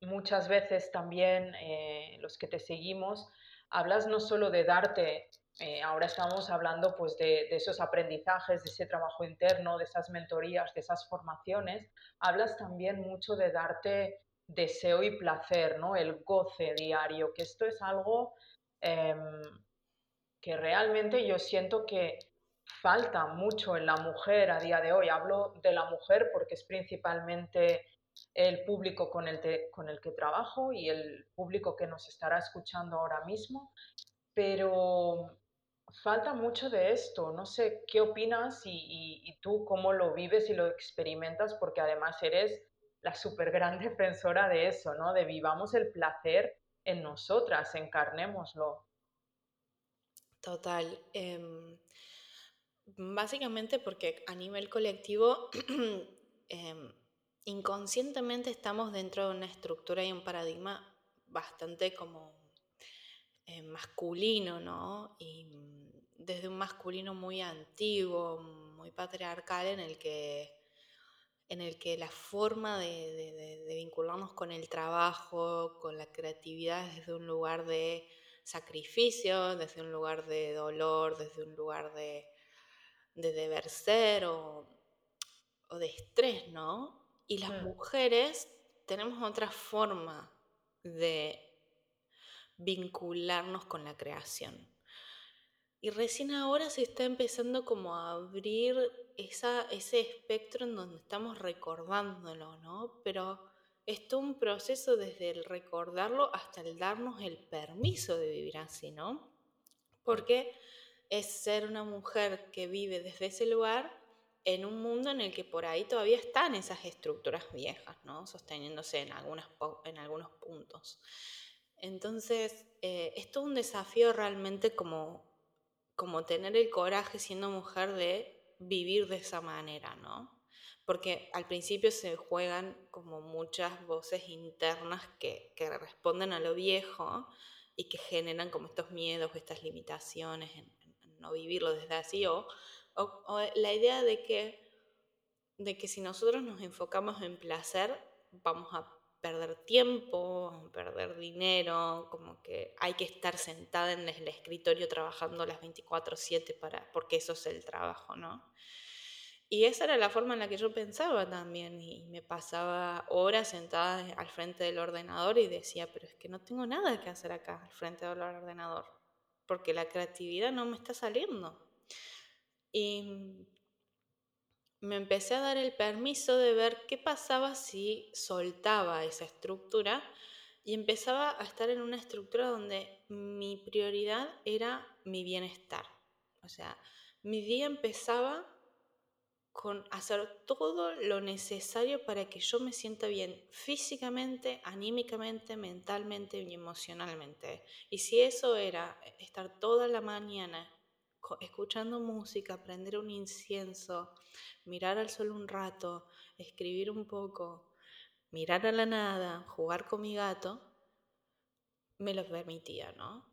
Speaker 1: muchas veces también, eh, los que te seguimos, hablas no solo de darte, eh, ahora estamos hablando pues de, de, esos aprendizajes, de ese trabajo interno, de esas mentorías, de esas formaciones, hablas también mucho de darte deseo y placer, ¿no? El goce diario, que esto es algo eh, que realmente yo siento que falta mucho en la mujer a día de hoy. Hablo de la mujer porque es principalmente el público con el, te, con el que trabajo y el público que nos estará escuchando ahora mismo, pero falta mucho de esto. No sé qué opinas y, tú cómo lo vives y lo experimentas, porque además eres la súper gran defensora de eso, ¿no? De vivamos el placer en nosotras, encarnémoslo.
Speaker 2: Total. Eh, básicamente porque a nivel colectivo, eh, inconscientemente estamos dentro de una estructura y un paradigma bastante como eh, masculino, ¿no? Y desde un masculino muy antiguo, muy patriarcal, en el que en el que la forma de, de, de, vincularnos con el trabajo, con la creatividad, desde un lugar de sacrificio, desde un lugar de dolor, desde un lugar de, de deber ser o, o, de estrés, ¿no? Y las mm. mujeres tenemos otra forma de vincularnos con la creación. Y recién ahora se está empezando como a abrir esa, ese espectro en donde estamos recordándolo, ¿no? Pero es todo un proceso desde el recordarlo hasta el darnos el permiso de vivir así, ¿no? Porque es ser una mujer que vive desde ese lugar en un mundo en el que por ahí todavía están esas estructuras viejas, ¿no? Sosteniéndose en, algunas, en algunos puntos. Entonces, eh, es todo un desafío realmente como, como tener el coraje siendo mujer de vivir de esa manera, ¿no? Porque al principio se juegan como muchas voces internas que, que responden a lo viejo y que generan como estos miedos, estas limitaciones en, no vivirlo desde así, o, o, o, la idea de que, de que si nosotros nos enfocamos en placer, vamos a perder tiempo, perder dinero, como que hay que estar sentada en el escritorio trabajando las 24/7 para porque eso es el trabajo, ¿no? Y esa era la forma en la que yo pensaba también y me pasaba horas sentada al frente del ordenador y decía, pero es que no tengo nada que hacer acá al frente del ordenador, porque la creatividad no me está saliendo. Y me empecé a dar el permiso de ver qué pasaba si soltaba esa estructura y empezaba a estar en una estructura donde mi prioridad era mi bienestar. O sea, mi día empezaba con hacer todo lo necesario para que yo me sienta bien físicamente, anímicamente, mentalmente y emocionalmente. Y si eso era estar toda la mañana escuchando música, prender un incienso, mirar al sol un rato, escribir un poco, mirar a la nada, jugar con mi gato, me lo permitía, ¿no?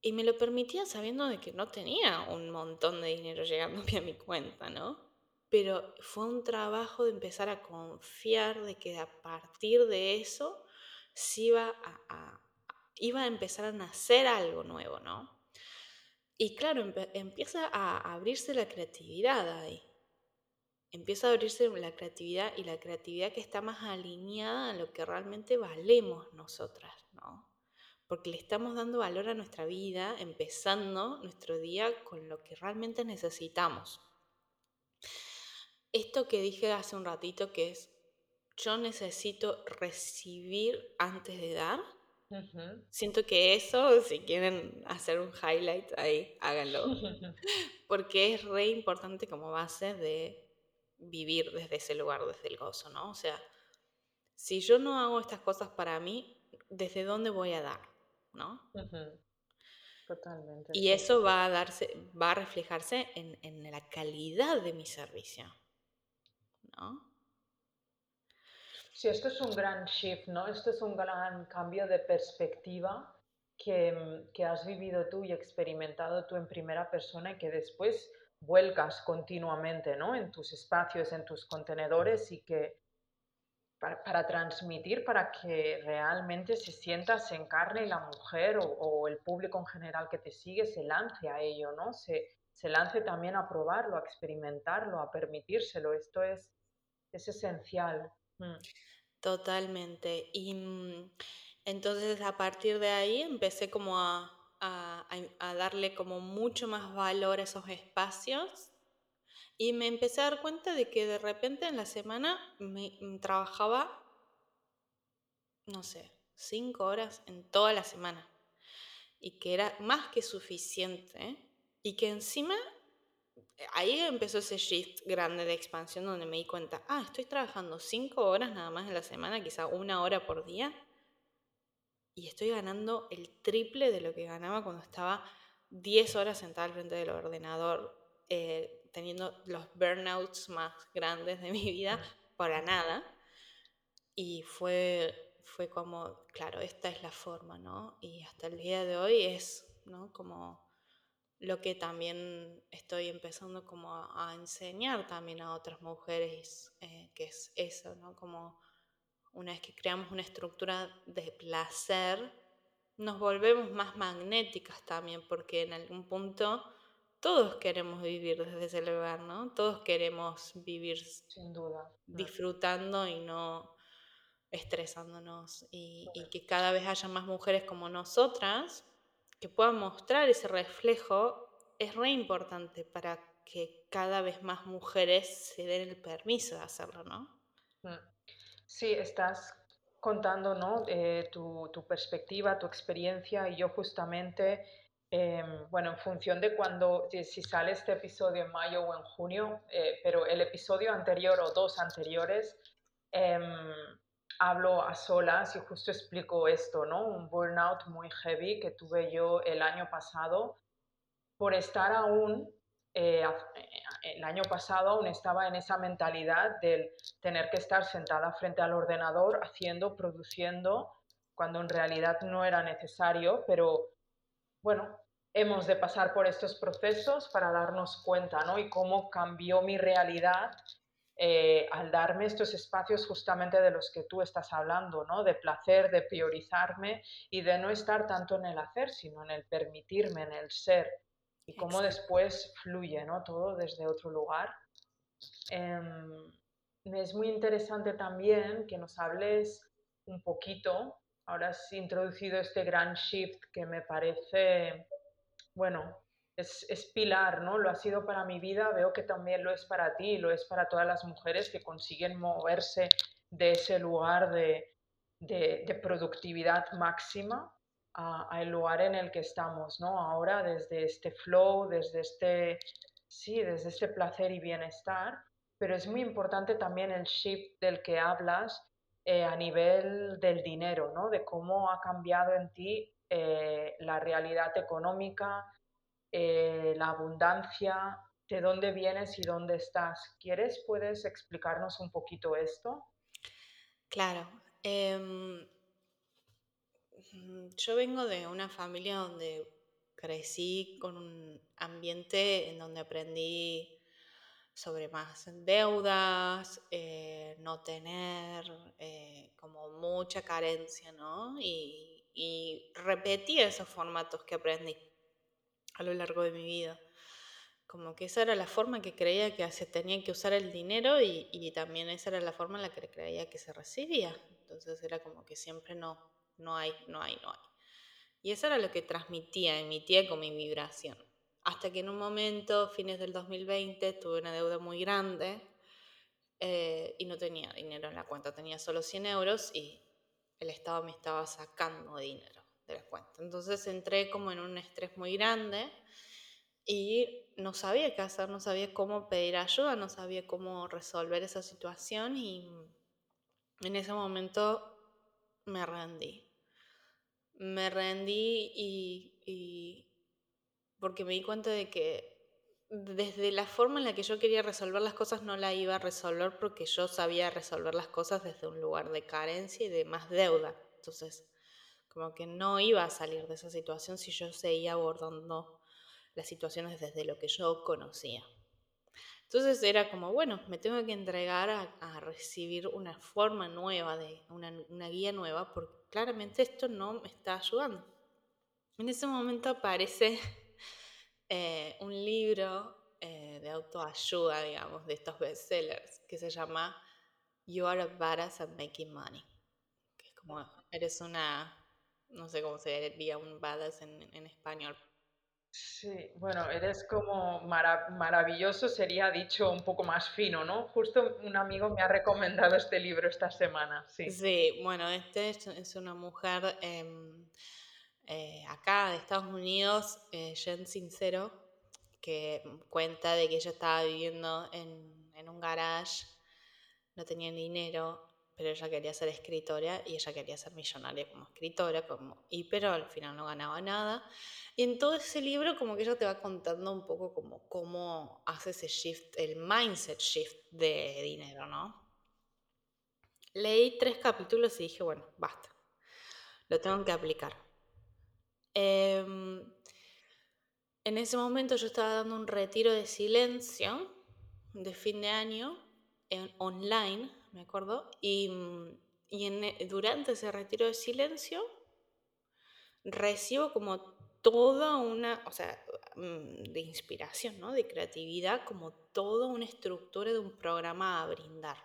Speaker 2: Y me lo permitía sabiendo de que no tenía un montón de dinero llegándome a mi cuenta, ¿no? pero fue un trabajo de empezar a confiar de que a partir de eso sí iba a, iba a empezar a nacer algo nuevo, ¿no? Y claro, empieza a abrirse la creatividad ahí. Empieza a abrirse la creatividad y la creatividad que está más alineada a lo que realmente valemos nosotras, ¿no? Porque le estamos dando valor a nuestra vida, empezando nuestro día con lo que realmente necesitamos. Esto que dije hace un ratito que es, yo necesito recibir antes de dar, Siento que eso, si quieren hacer un highlight ahí, háganlo. Porque es re importante como base de vivir desde ese lugar, desde el gozo, ¿no? O sea, si yo no hago estas cosas para mí, ¿desde dónde voy a dar? ¿No?
Speaker 1: Totalmente.
Speaker 2: Y eso va a darse, va a reflejarse en, en la calidad de mi servicio. ¿No?
Speaker 1: Sí, esto es un gran shift, ¿no? Esto es un gran cambio de perspectiva que, mm, que, has vivido tú y experimentado tú en primera persona y que después vuelcas continuamente, ¿no? En tus espacios, en tus contenedores y que para, transmitir, para que realmente se sienta, se encarne la mujer o, o, el público en general que te sigue se lance a ello, ¿no? Se, se lance también a probarlo, a experimentarlo, a permitírselo. Esto es, es esencial.
Speaker 2: Totalmente. Y mm, entonces a partir de ahí empecé como a, darle como mucho más valor a esos espacios y me empecé a dar cuenta de que de repente en la semana me, mm, trabajaba, no sé, cinco horas en toda la semana y que era más que suficiente y que encima ahí empezó ese shift grande de expansión donde me di cuenta, ah, estoy trabajando cinco horas nada más en la semana, quizá una hora por día, y estoy ganando el triple de lo que ganaba cuando estaba 10 horas sentada al frente del ordenador, eh, teniendo los burnouts más grandes de mi vida para nada. Y fue, fue como, claro, esta es la forma, ¿no? Y hasta el día de hoy es, ¿no? Como lo que también estoy empezando como a, enseñar también a otras mujeres, eh, que es eso, ¿no? Como una vez que creamos una estructura de placer, nos volvemos más magnéticas también, porque en algún punto todos queremos vivir desde ese lugar, ¿no? Todos queremos vivir
Speaker 1: sin duda
Speaker 2: disfrutando y no estresándonos y, y que cada vez haya más mujeres como nosotras que puedan mostrar ese reflejo es re importante para que cada vez más mujeres se den el permiso de hacerlo, ¿no?
Speaker 1: Mm. Sí, estás contando ¿no? Eh, tu, tu, perspectiva, tu experiencia y yo justamente, em, bueno, en función de cuando, si, sale este episodio en mayo o en junio, eh, pero el episodio anterior o dos anteriores, em, hablo a solas y justo explico esto, ¿no? Un burnout muy heavy que tuve yo el año pasado por estar aún, eh, el año pasado aún estaba en esa mentalidad del tener que estar sentada frente al ordenador haciendo, produciendo, cuando en realidad no era necesario, pero bueno, hemos de pasar por estos procesos para darnos cuenta, ¿no? Y cómo cambió mi realidad eh, al darme estos espacios justamente de los que tú estás hablando, ¿no? De placer, de priorizarme y de no estar tanto en el hacer, sino en el permitirme, en el ser. Y cómo después fluye, ¿no? Todo desde otro lugar. Em, es muy interesante también que nos hables un poquito, ahora has introducido este gran shift que me parece, bueno, es, pilar, ¿no? Lo ha sido para mi vida, veo que también lo es para ti lo es para todas las mujeres que consiguen moverse de ese lugar de, productividad máxima al lugar en el que estamos, ¿no? Ahora desde este flow, desde este, sí, desde este placer y bienestar, pero es muy importante también el shift del que hablas eh, a nivel del dinero, ¿no? De cómo ha cambiado en ti eh, la realidad económica, eh, la abundancia, de dónde vienes y dónde estás. ¿Quieres, puedes explicarnos un poquito esto?
Speaker 2: Claro. Em, yo vengo de una familia donde crecí con un ambiente en donde aprendí sobre más deudas, eh, no tener eh, como mucha carencia, ¿no? Y, y repetí esos formatos que aprendí a lo largo de mi vida. Como que esa era la forma que creía que se tenía que usar el dinero y, también esa era la forma en la que creía que se recibía. Entonces era como que siempre no, no hay, no hay, no hay. Y eso era lo que transmitía, emitía con mi vibración. Hasta que en un momento, fines del 2020, tuve una deuda muy grande eh, y no tenía dinero en la cuenta, tenía solo 100 euros y el Estado me estaba sacando dinero Entonces entré como en un estrés muy grande y no sabía qué hacer, no sabía cómo pedir ayuda, no sabía cómo resolver esa situación y en ese momento me rendí. Me rendí y porque me di cuenta de que desde la forma en la que yo quería resolver las cosas no la iba a resolver porque yo sabía resolver las cosas desde un lugar de carencia y de más deuda. Entonces, como que no iba a salir de esa situación si yo seguía abordando las situaciones desde lo que yo conocía. Entonces era como, bueno, me tengo que entregar a, a recibir una forma nueva, de una, una, guía nueva, porque claramente esto no me está ayudando. En ese momento aparece eh, un libro eh, de autoayuda, digamos, de estos bestsellers, que se llama You Are a Badass at Making Money. Que es como, eres una, no sé cómo se diría un badass en, en español.
Speaker 1: Sí, bueno, eres como marav maravilloso, sería dicho un poco más fino, ¿no? Justo un amigo me ha recomendado este libro esta semana, sí.
Speaker 2: Sí, bueno, este es, es una mujer... Eh, eh, acá de Estados Unidos, eh, Jen Sincero, que cuenta de que ella estaba viviendo en, en un garage, no tenía dinero, pero ella quería ser escritora y ella quería ser millonaria como escritora, como, y pero al final no ganaba nada. Y en todo ese libro como que ella te va contando un poco como cómo hace ese shift, el mindset shift de dinero, ¿no? Leí tres capítulos y dije, bueno, basta, lo tengo que aplicar. Eh, en ese momento yo estaba dando un retiro de silencio de fin de año online, me acuerdo, y, y en, durante ese retiro de silencio recibo como toda una, o sea, de inspiración, ¿no? De creatividad, como toda una estructura de un programa a brindar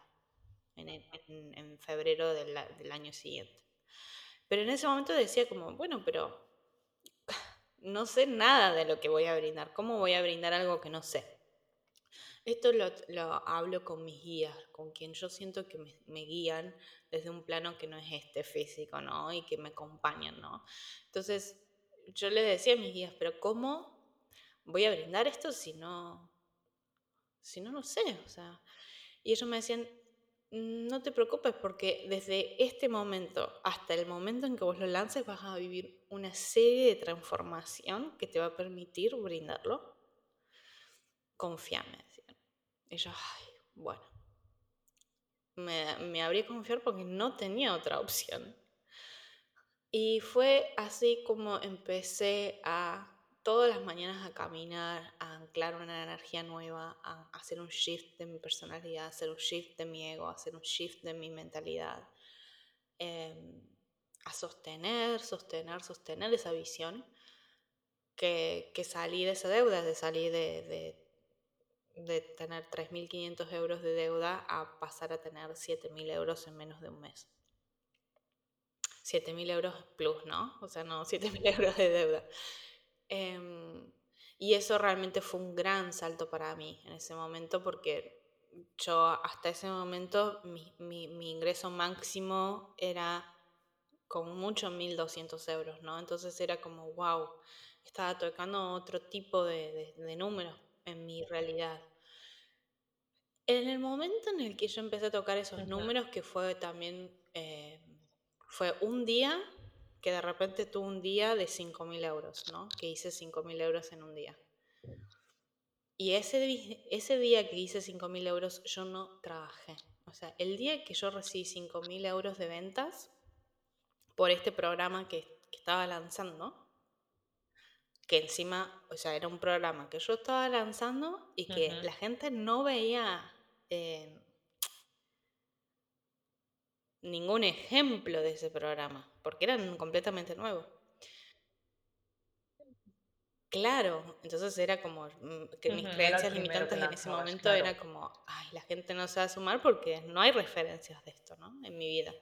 Speaker 2: en, en, en febrero del, del año siguiente. Pero en ese momento decía como, bueno, pero no sé nada de lo que voy a brindar. ¿Cómo voy a brindar algo que no sé? Esto lo, lo hablo con mis guías, con quien yo siento que me, guían desde un plano que no es este físico, ¿no? Y que me acompañan, ¿no? Entonces, yo le decía a mis guías, pero ¿cómo voy a brindar esto si no, si no, no sé? O sea, y ellos me decían, no te preocupes porque desde este momento hasta el momento en que vos lo lances vas a vivir una serie de transformación que te va a permitir brindarlo. Confíame, decían. Y yo, ay, bueno. Me, me abrí confiar porque no tenía otra opción. Y fue así como empecé a todas las mañanas a caminar, a anclar una energía nueva, a hacer un shift de mi personalidad, a hacer un shift de mi ego, a hacer un shift de mi mentalidad, eh, a sostener, sostener, sostener esa visión que, que, salí de esa deuda, de salir de, de tener 3.500 euros de deuda a pasar a tener 7.000 euros en menos de un mes. 7.000 euros plus, ¿no? O sea, no 7.000 euros de deuda. Eh, y eso realmente fue un gran salto para mí en ese momento porque yo hasta ese momento mi, mi, ingreso máximo era con mucho 1.200 euros, ¿no? Entonces era como, wow, estaba tocando otro tipo de, de números en mi realidad. En el momento en el que yo empecé a tocar esos números, que fue también, eh, fue un día que de repente tuve un día de 5.000 euros, ¿no? Que hice 5.000 euros en un día. Y ese, ese día que hice 5.000 euros yo no trabajé. O sea, el día que yo recibí 5.000 euros de ventas por este programa que, que estaba lanzando, que encima, o sea, era un programa que yo estaba lanzando y que la gente no veía eh, ningún ejemplo de ese programa, porque eran completamente nuevos. Claro, entonces era como mm, que mis creencias limitantes en ese momento
Speaker 1: claro.
Speaker 2: era como, ay, la gente no se va a sumar porque no hay referencias de esto, ¿no? En mi vida.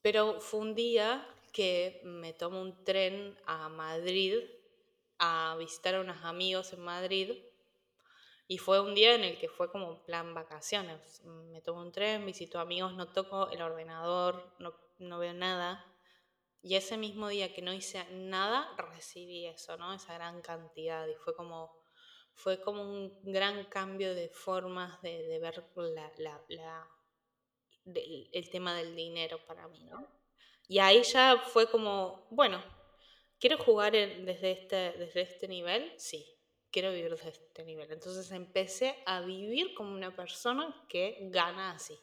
Speaker 2: Pero fue un día que me tomo un tren a Madrid a visitar a unos amigos en Madrid y fue un día en el que fue como plan vacaciones. Me tomo un tren, visito amigos, no toco el ordenador, no, no veo nada. Y ese mismo día que no hice nada, recibí eso, ¿no? Esa gran cantidad. Y fue como, fue como un gran cambio de formas de, de ver la, la, el tema del dinero para mí, ¿no? Y ahí ya fue como, bueno, ¿quiero jugar en- desde, este, desde este nivel? Sí, quiero vivir desde este nivel. Entonces empecé a vivir como una persona que gana así.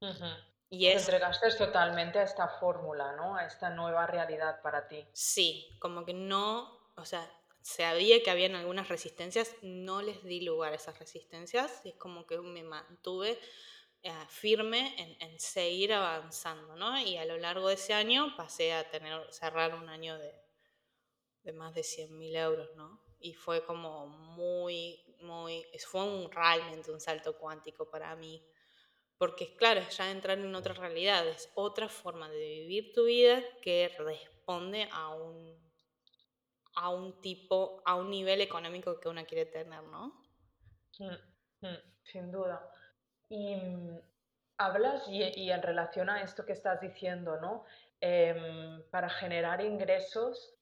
Speaker 1: Ujú.
Speaker 2: Y
Speaker 1: Te
Speaker 2: es
Speaker 1: entregaste totalmente a esta fórmula, ¿no? A esta nueva realidad para ti.
Speaker 2: Sí, como que no, o sea, sabía que habían algunas resistencias, no les di lugar a esas resistencias, y es como que me mantuve firme en, seguir avanzando, ¿no? Y a lo largo de ese año pasé a tener, cerrar un año de, más de 100 mil euros, ¿no? Y fue como muy, muy, fue un realmente un salto cuántico para mí, porque claro, es ya entrar en otra realidad, es otra forma de vivir tu vida que responde a un tipo, a un nivel económico que uno quiere tener, ¿no?
Speaker 1: Mm, mm, Sin duda. Y mm, hablas, y, en relación a esto que estás diciendo, ¿no? Em, para generar ingresos,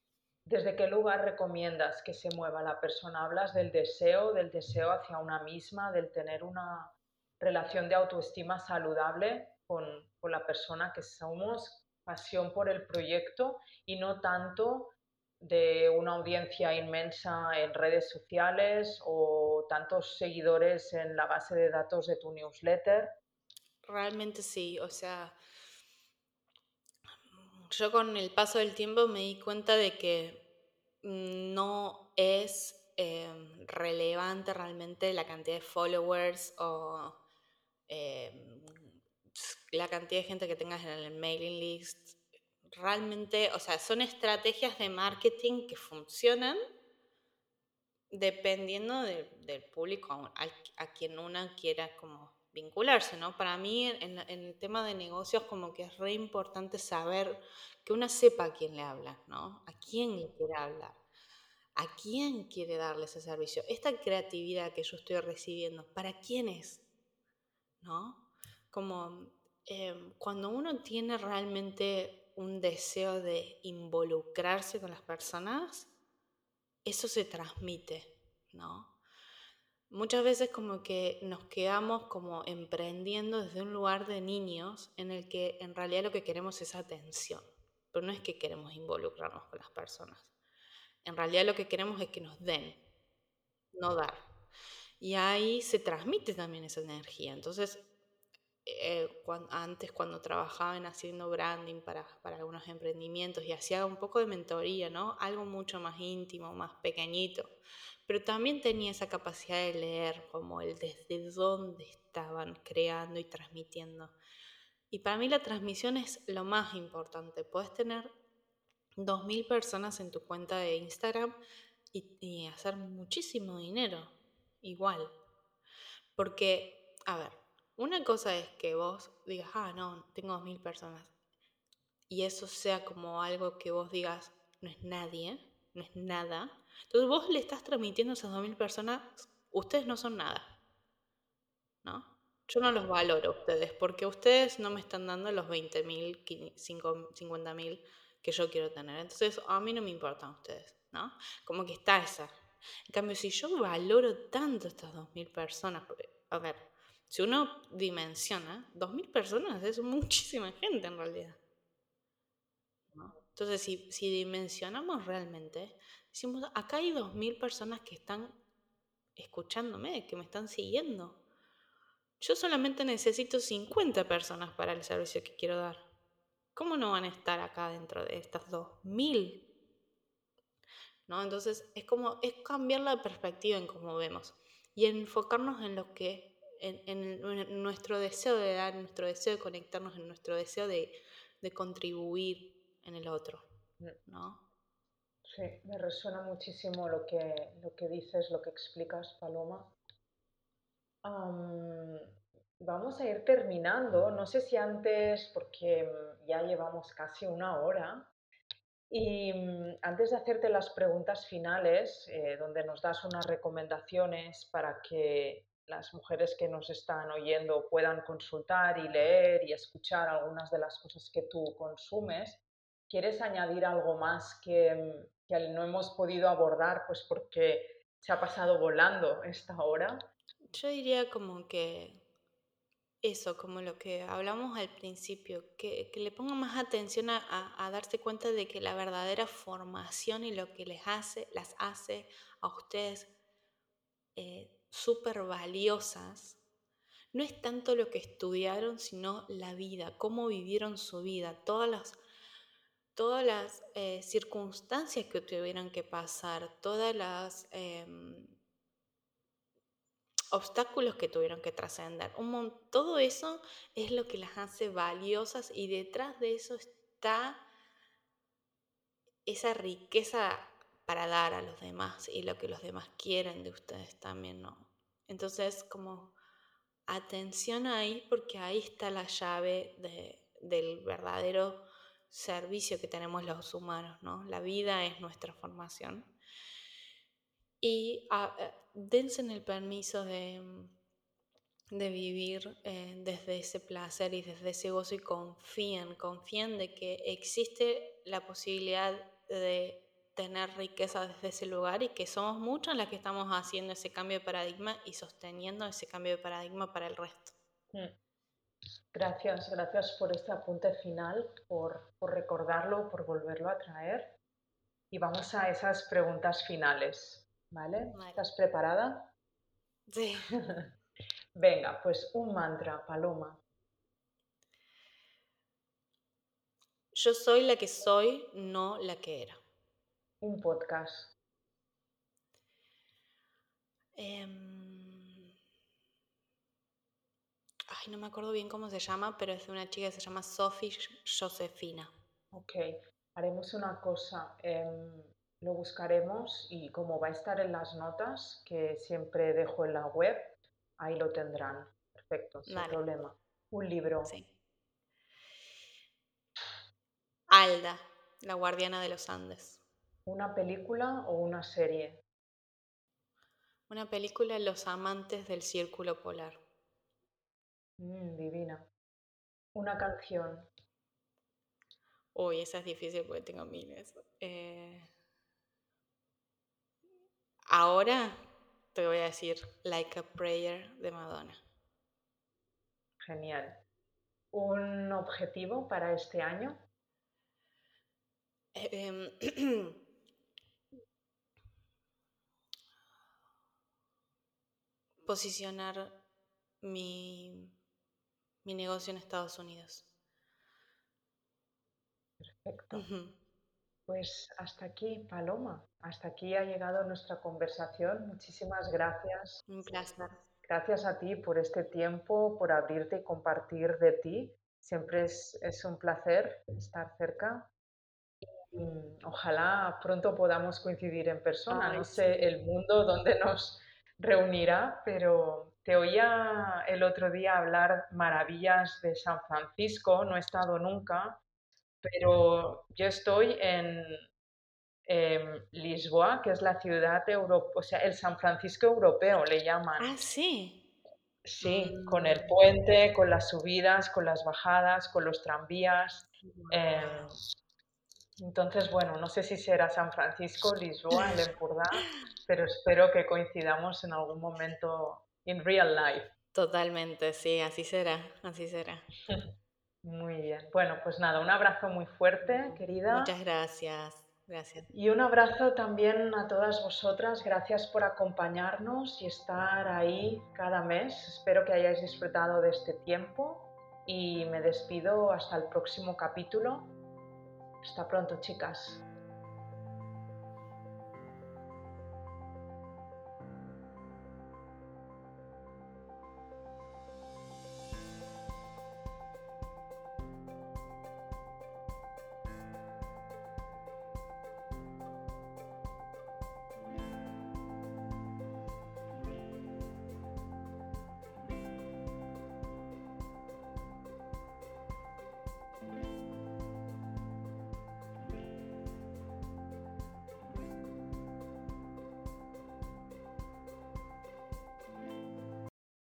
Speaker 1: ¿desde qué lugar recomiendas que se mueva la persona? Hablas del deseo, del deseo hacia una misma, del tener una relación de autoestima saludable con, con la persona que somos, pasión por el proyecto y no tanto de una audiencia inmensa en redes sociales o tantos seguidores en la base de datos de tu newsletter.
Speaker 2: Realmente sí, o sea, yo con el paso del tiempo me di cuenta de que no es eh, relevante realmente la cantidad de followers o eh, la cantidad de gente que tengas en el mailing list. Realmente, o sea, son estrategias de marketing que funcionan dependiendo de- del público a, a quien una quiera como vincularse, ¿no? Para mí en, en el tema de negocios como que es re importante saber que una sepa a quién le habla, ¿no? A quién le quiere hablar, a quién quiere darle ese servicio. Esta creatividad que yo estoy recibiendo, ¿para quién es? ¿No? Como eh, cuando uno tiene realmente un deseo de involucrarse con las personas, eso se transmite, ¿no? Muchas veces como que nos quedamos como emprendiendo desde un lugar de niños en el que en realidad lo que queremos es atención, pero no es que queremos involucrarnos con las personas. En realidad lo que queremos es que nos den, no dar. Y ahí se transmite también esa energía. Entonces, eh, cuan- antes cuando trabajaba en haciendo branding para, para algunos emprendimientos y hacía un poco de mentoría, ¿no? Algo mucho más íntimo, más pequeñito. Pero también tenía esa capacidad de leer como el desde dónde estaban creando y transmitiendo. Y para mí la transmisión es lo más importante. Puedes tener 2.000 personas en tu cuenta de Instagram y hacer muchísimo dinero, igual. Porque, a ver, una cosa es que vos digas, ah, no, tengo 2.000 personas. Y eso sea como algo que vos digas, no es nadie, no es nada. Entonces vos le estás transmitiendo a esas 2.000 personas, ustedes no son nada, ¿no? Yo no los valoro a ustedes porque ustedes no me están dando los 20.000, 50.000 que yo quiero tener. Entonces a mí no me importan ustedes, ¿no? Como que está esa. En cambio, si yo valoro tanto estas 2.000 personas, a ver, si uno dimensiona, 2.000 personas es muchísima gente en realidad. Entonces, si, si dimensionamos realmente, decimos, acá hay 2.000 personas que están escuchándome, que me están siguiendo. Yo solamente necesito 50 personas para el servicio que quiero dar. ¿Cómo no van a estar acá dentro de estas 2.000? ¿no? Entonces es como, es cambiar la perspectiva en cómo vemos y enfocarnos en lo que, en, en, nuestro deseo de dar, en nuestro deseo de conectarnos, en nuestro deseo de, de contribuir en el otro, mm. ¿no?
Speaker 1: Sí, me resuena muchísimo lo que, lo que dices, lo que explicas, Paloma. vamos a ir terminando. No sé si antes, porque ya llevamos casi una hora, y mm, antes de hacerte las preguntas finales, eh, donde nos das unas recomendaciones para que las mujeres que nos están oyendo puedan consultar y leer y escuchar algunas de las cosas que tú consumes, ¿quieres añadir algo más que, mm, que no hemos podido abordar pues porque se ha pasado volando esta hora?
Speaker 2: Yo diría como que eso, como lo que hablamos al principio, que, le pongan más atención a, darse cuenta de que la verdadera formación y lo que les hace, las hace a ustedes eh, súper valiosas, no es tanto lo que estudiaron, sino la vida, cómo vivieron su vida, todas las, todas las eh, circunstancias que tuvieron que pasar, todas las... Em, obstáculos que tuvieron que trascender. todo eso es lo que las hace valiosas y detrás de eso está esa riqueza para dar a los demás y lo que los demás quieren de ustedes también, ¿no? Entonces, como atención ahí porque ahí está la llave del verdadero servicio que tenemos los humanos, ¿no? La vida es nuestra formación. Y ah, eh, dense en el permiso de, de vivir eh, desde ese placer y desde ese gozo y confíen, confíen de que existe la posibilidad de tener riqueza desde ese lugar y que somos muchas las que estamos haciendo ese cambio de paradigma y sosteniendo ese cambio de paradigma para el resto. Mm.
Speaker 1: Gracias, gracias por este apunte final, por, por recordarlo, por volverlo a traer. Y vamos a esas preguntas finales. ¿Vale? ¿Estás preparada?
Speaker 2: Sí.
Speaker 1: Venga, pues un mantra, Paloma.
Speaker 2: Yo soy la que soy, no la que era.
Speaker 1: Un podcast.
Speaker 2: Em, ay, no me acuerdo bien cómo se llama, pero es de una chica que se llama Sophie Josefina.
Speaker 1: Ok, haremos una cosa. Em, lo buscaremos y como va a estar en las notas que siempre dejo en la web, ahí lo tendrán. Perfecto, sin problema. Un libro. Sí.
Speaker 2: Alda, la guardiana de los Andes.
Speaker 1: ¿Una película o una serie?
Speaker 2: Una película Los amantes del círculo polar.
Speaker 1: Mm, divina. Una canción.
Speaker 2: Uy, esa es difícil porque tengo miles. Eh... Ahora te voy a decir Like a Prayer de Madonna.
Speaker 1: Genial. ¿Un objetivo para este año?
Speaker 2: Em, posicionar mi, mi, negocio en Estados Unidos.
Speaker 1: Perfecto. Pues hasta aquí, Paloma. Hasta aquí ha llegado nuestra conversación. Muchísimas gracias.
Speaker 2: Un placer.
Speaker 1: Gracias a ti por este tiempo, por abrirte y compartir de ti. Siempre es, un placer estar cerca. Y, ojalá pronto podamos coincidir en persona. no sé el mundo donde nos reunirá, pero te oía el otro día hablar maravillas de San Francisco. No he estado nunca pero yo estoy en Lisboa, que es la ciudad europea, o sea, el San Francisco europeo le llaman.
Speaker 2: Ah, sí.
Speaker 1: Sí, con el puente, con las subidas, con las bajadas, con los tranvías. Em, entonces, bueno, no sé si será San Francisco, Lisboa, el Empordà, pero espero que coincidamos en algún momento en real life.
Speaker 2: Totalmente, sí, así será, así será.
Speaker 1: Muy bien. Bueno, pues nada, un abrazo muy fuerte, querida.
Speaker 2: Muchas gracias. Gracias.
Speaker 1: Y un abrazo también a todas vosotras. Gracias por acompañarnos y estar ahí cada mes. Espero que hayáis disfrutado de este tiempo y me despido hasta el próximo capítulo. Hasta pronto, chicas.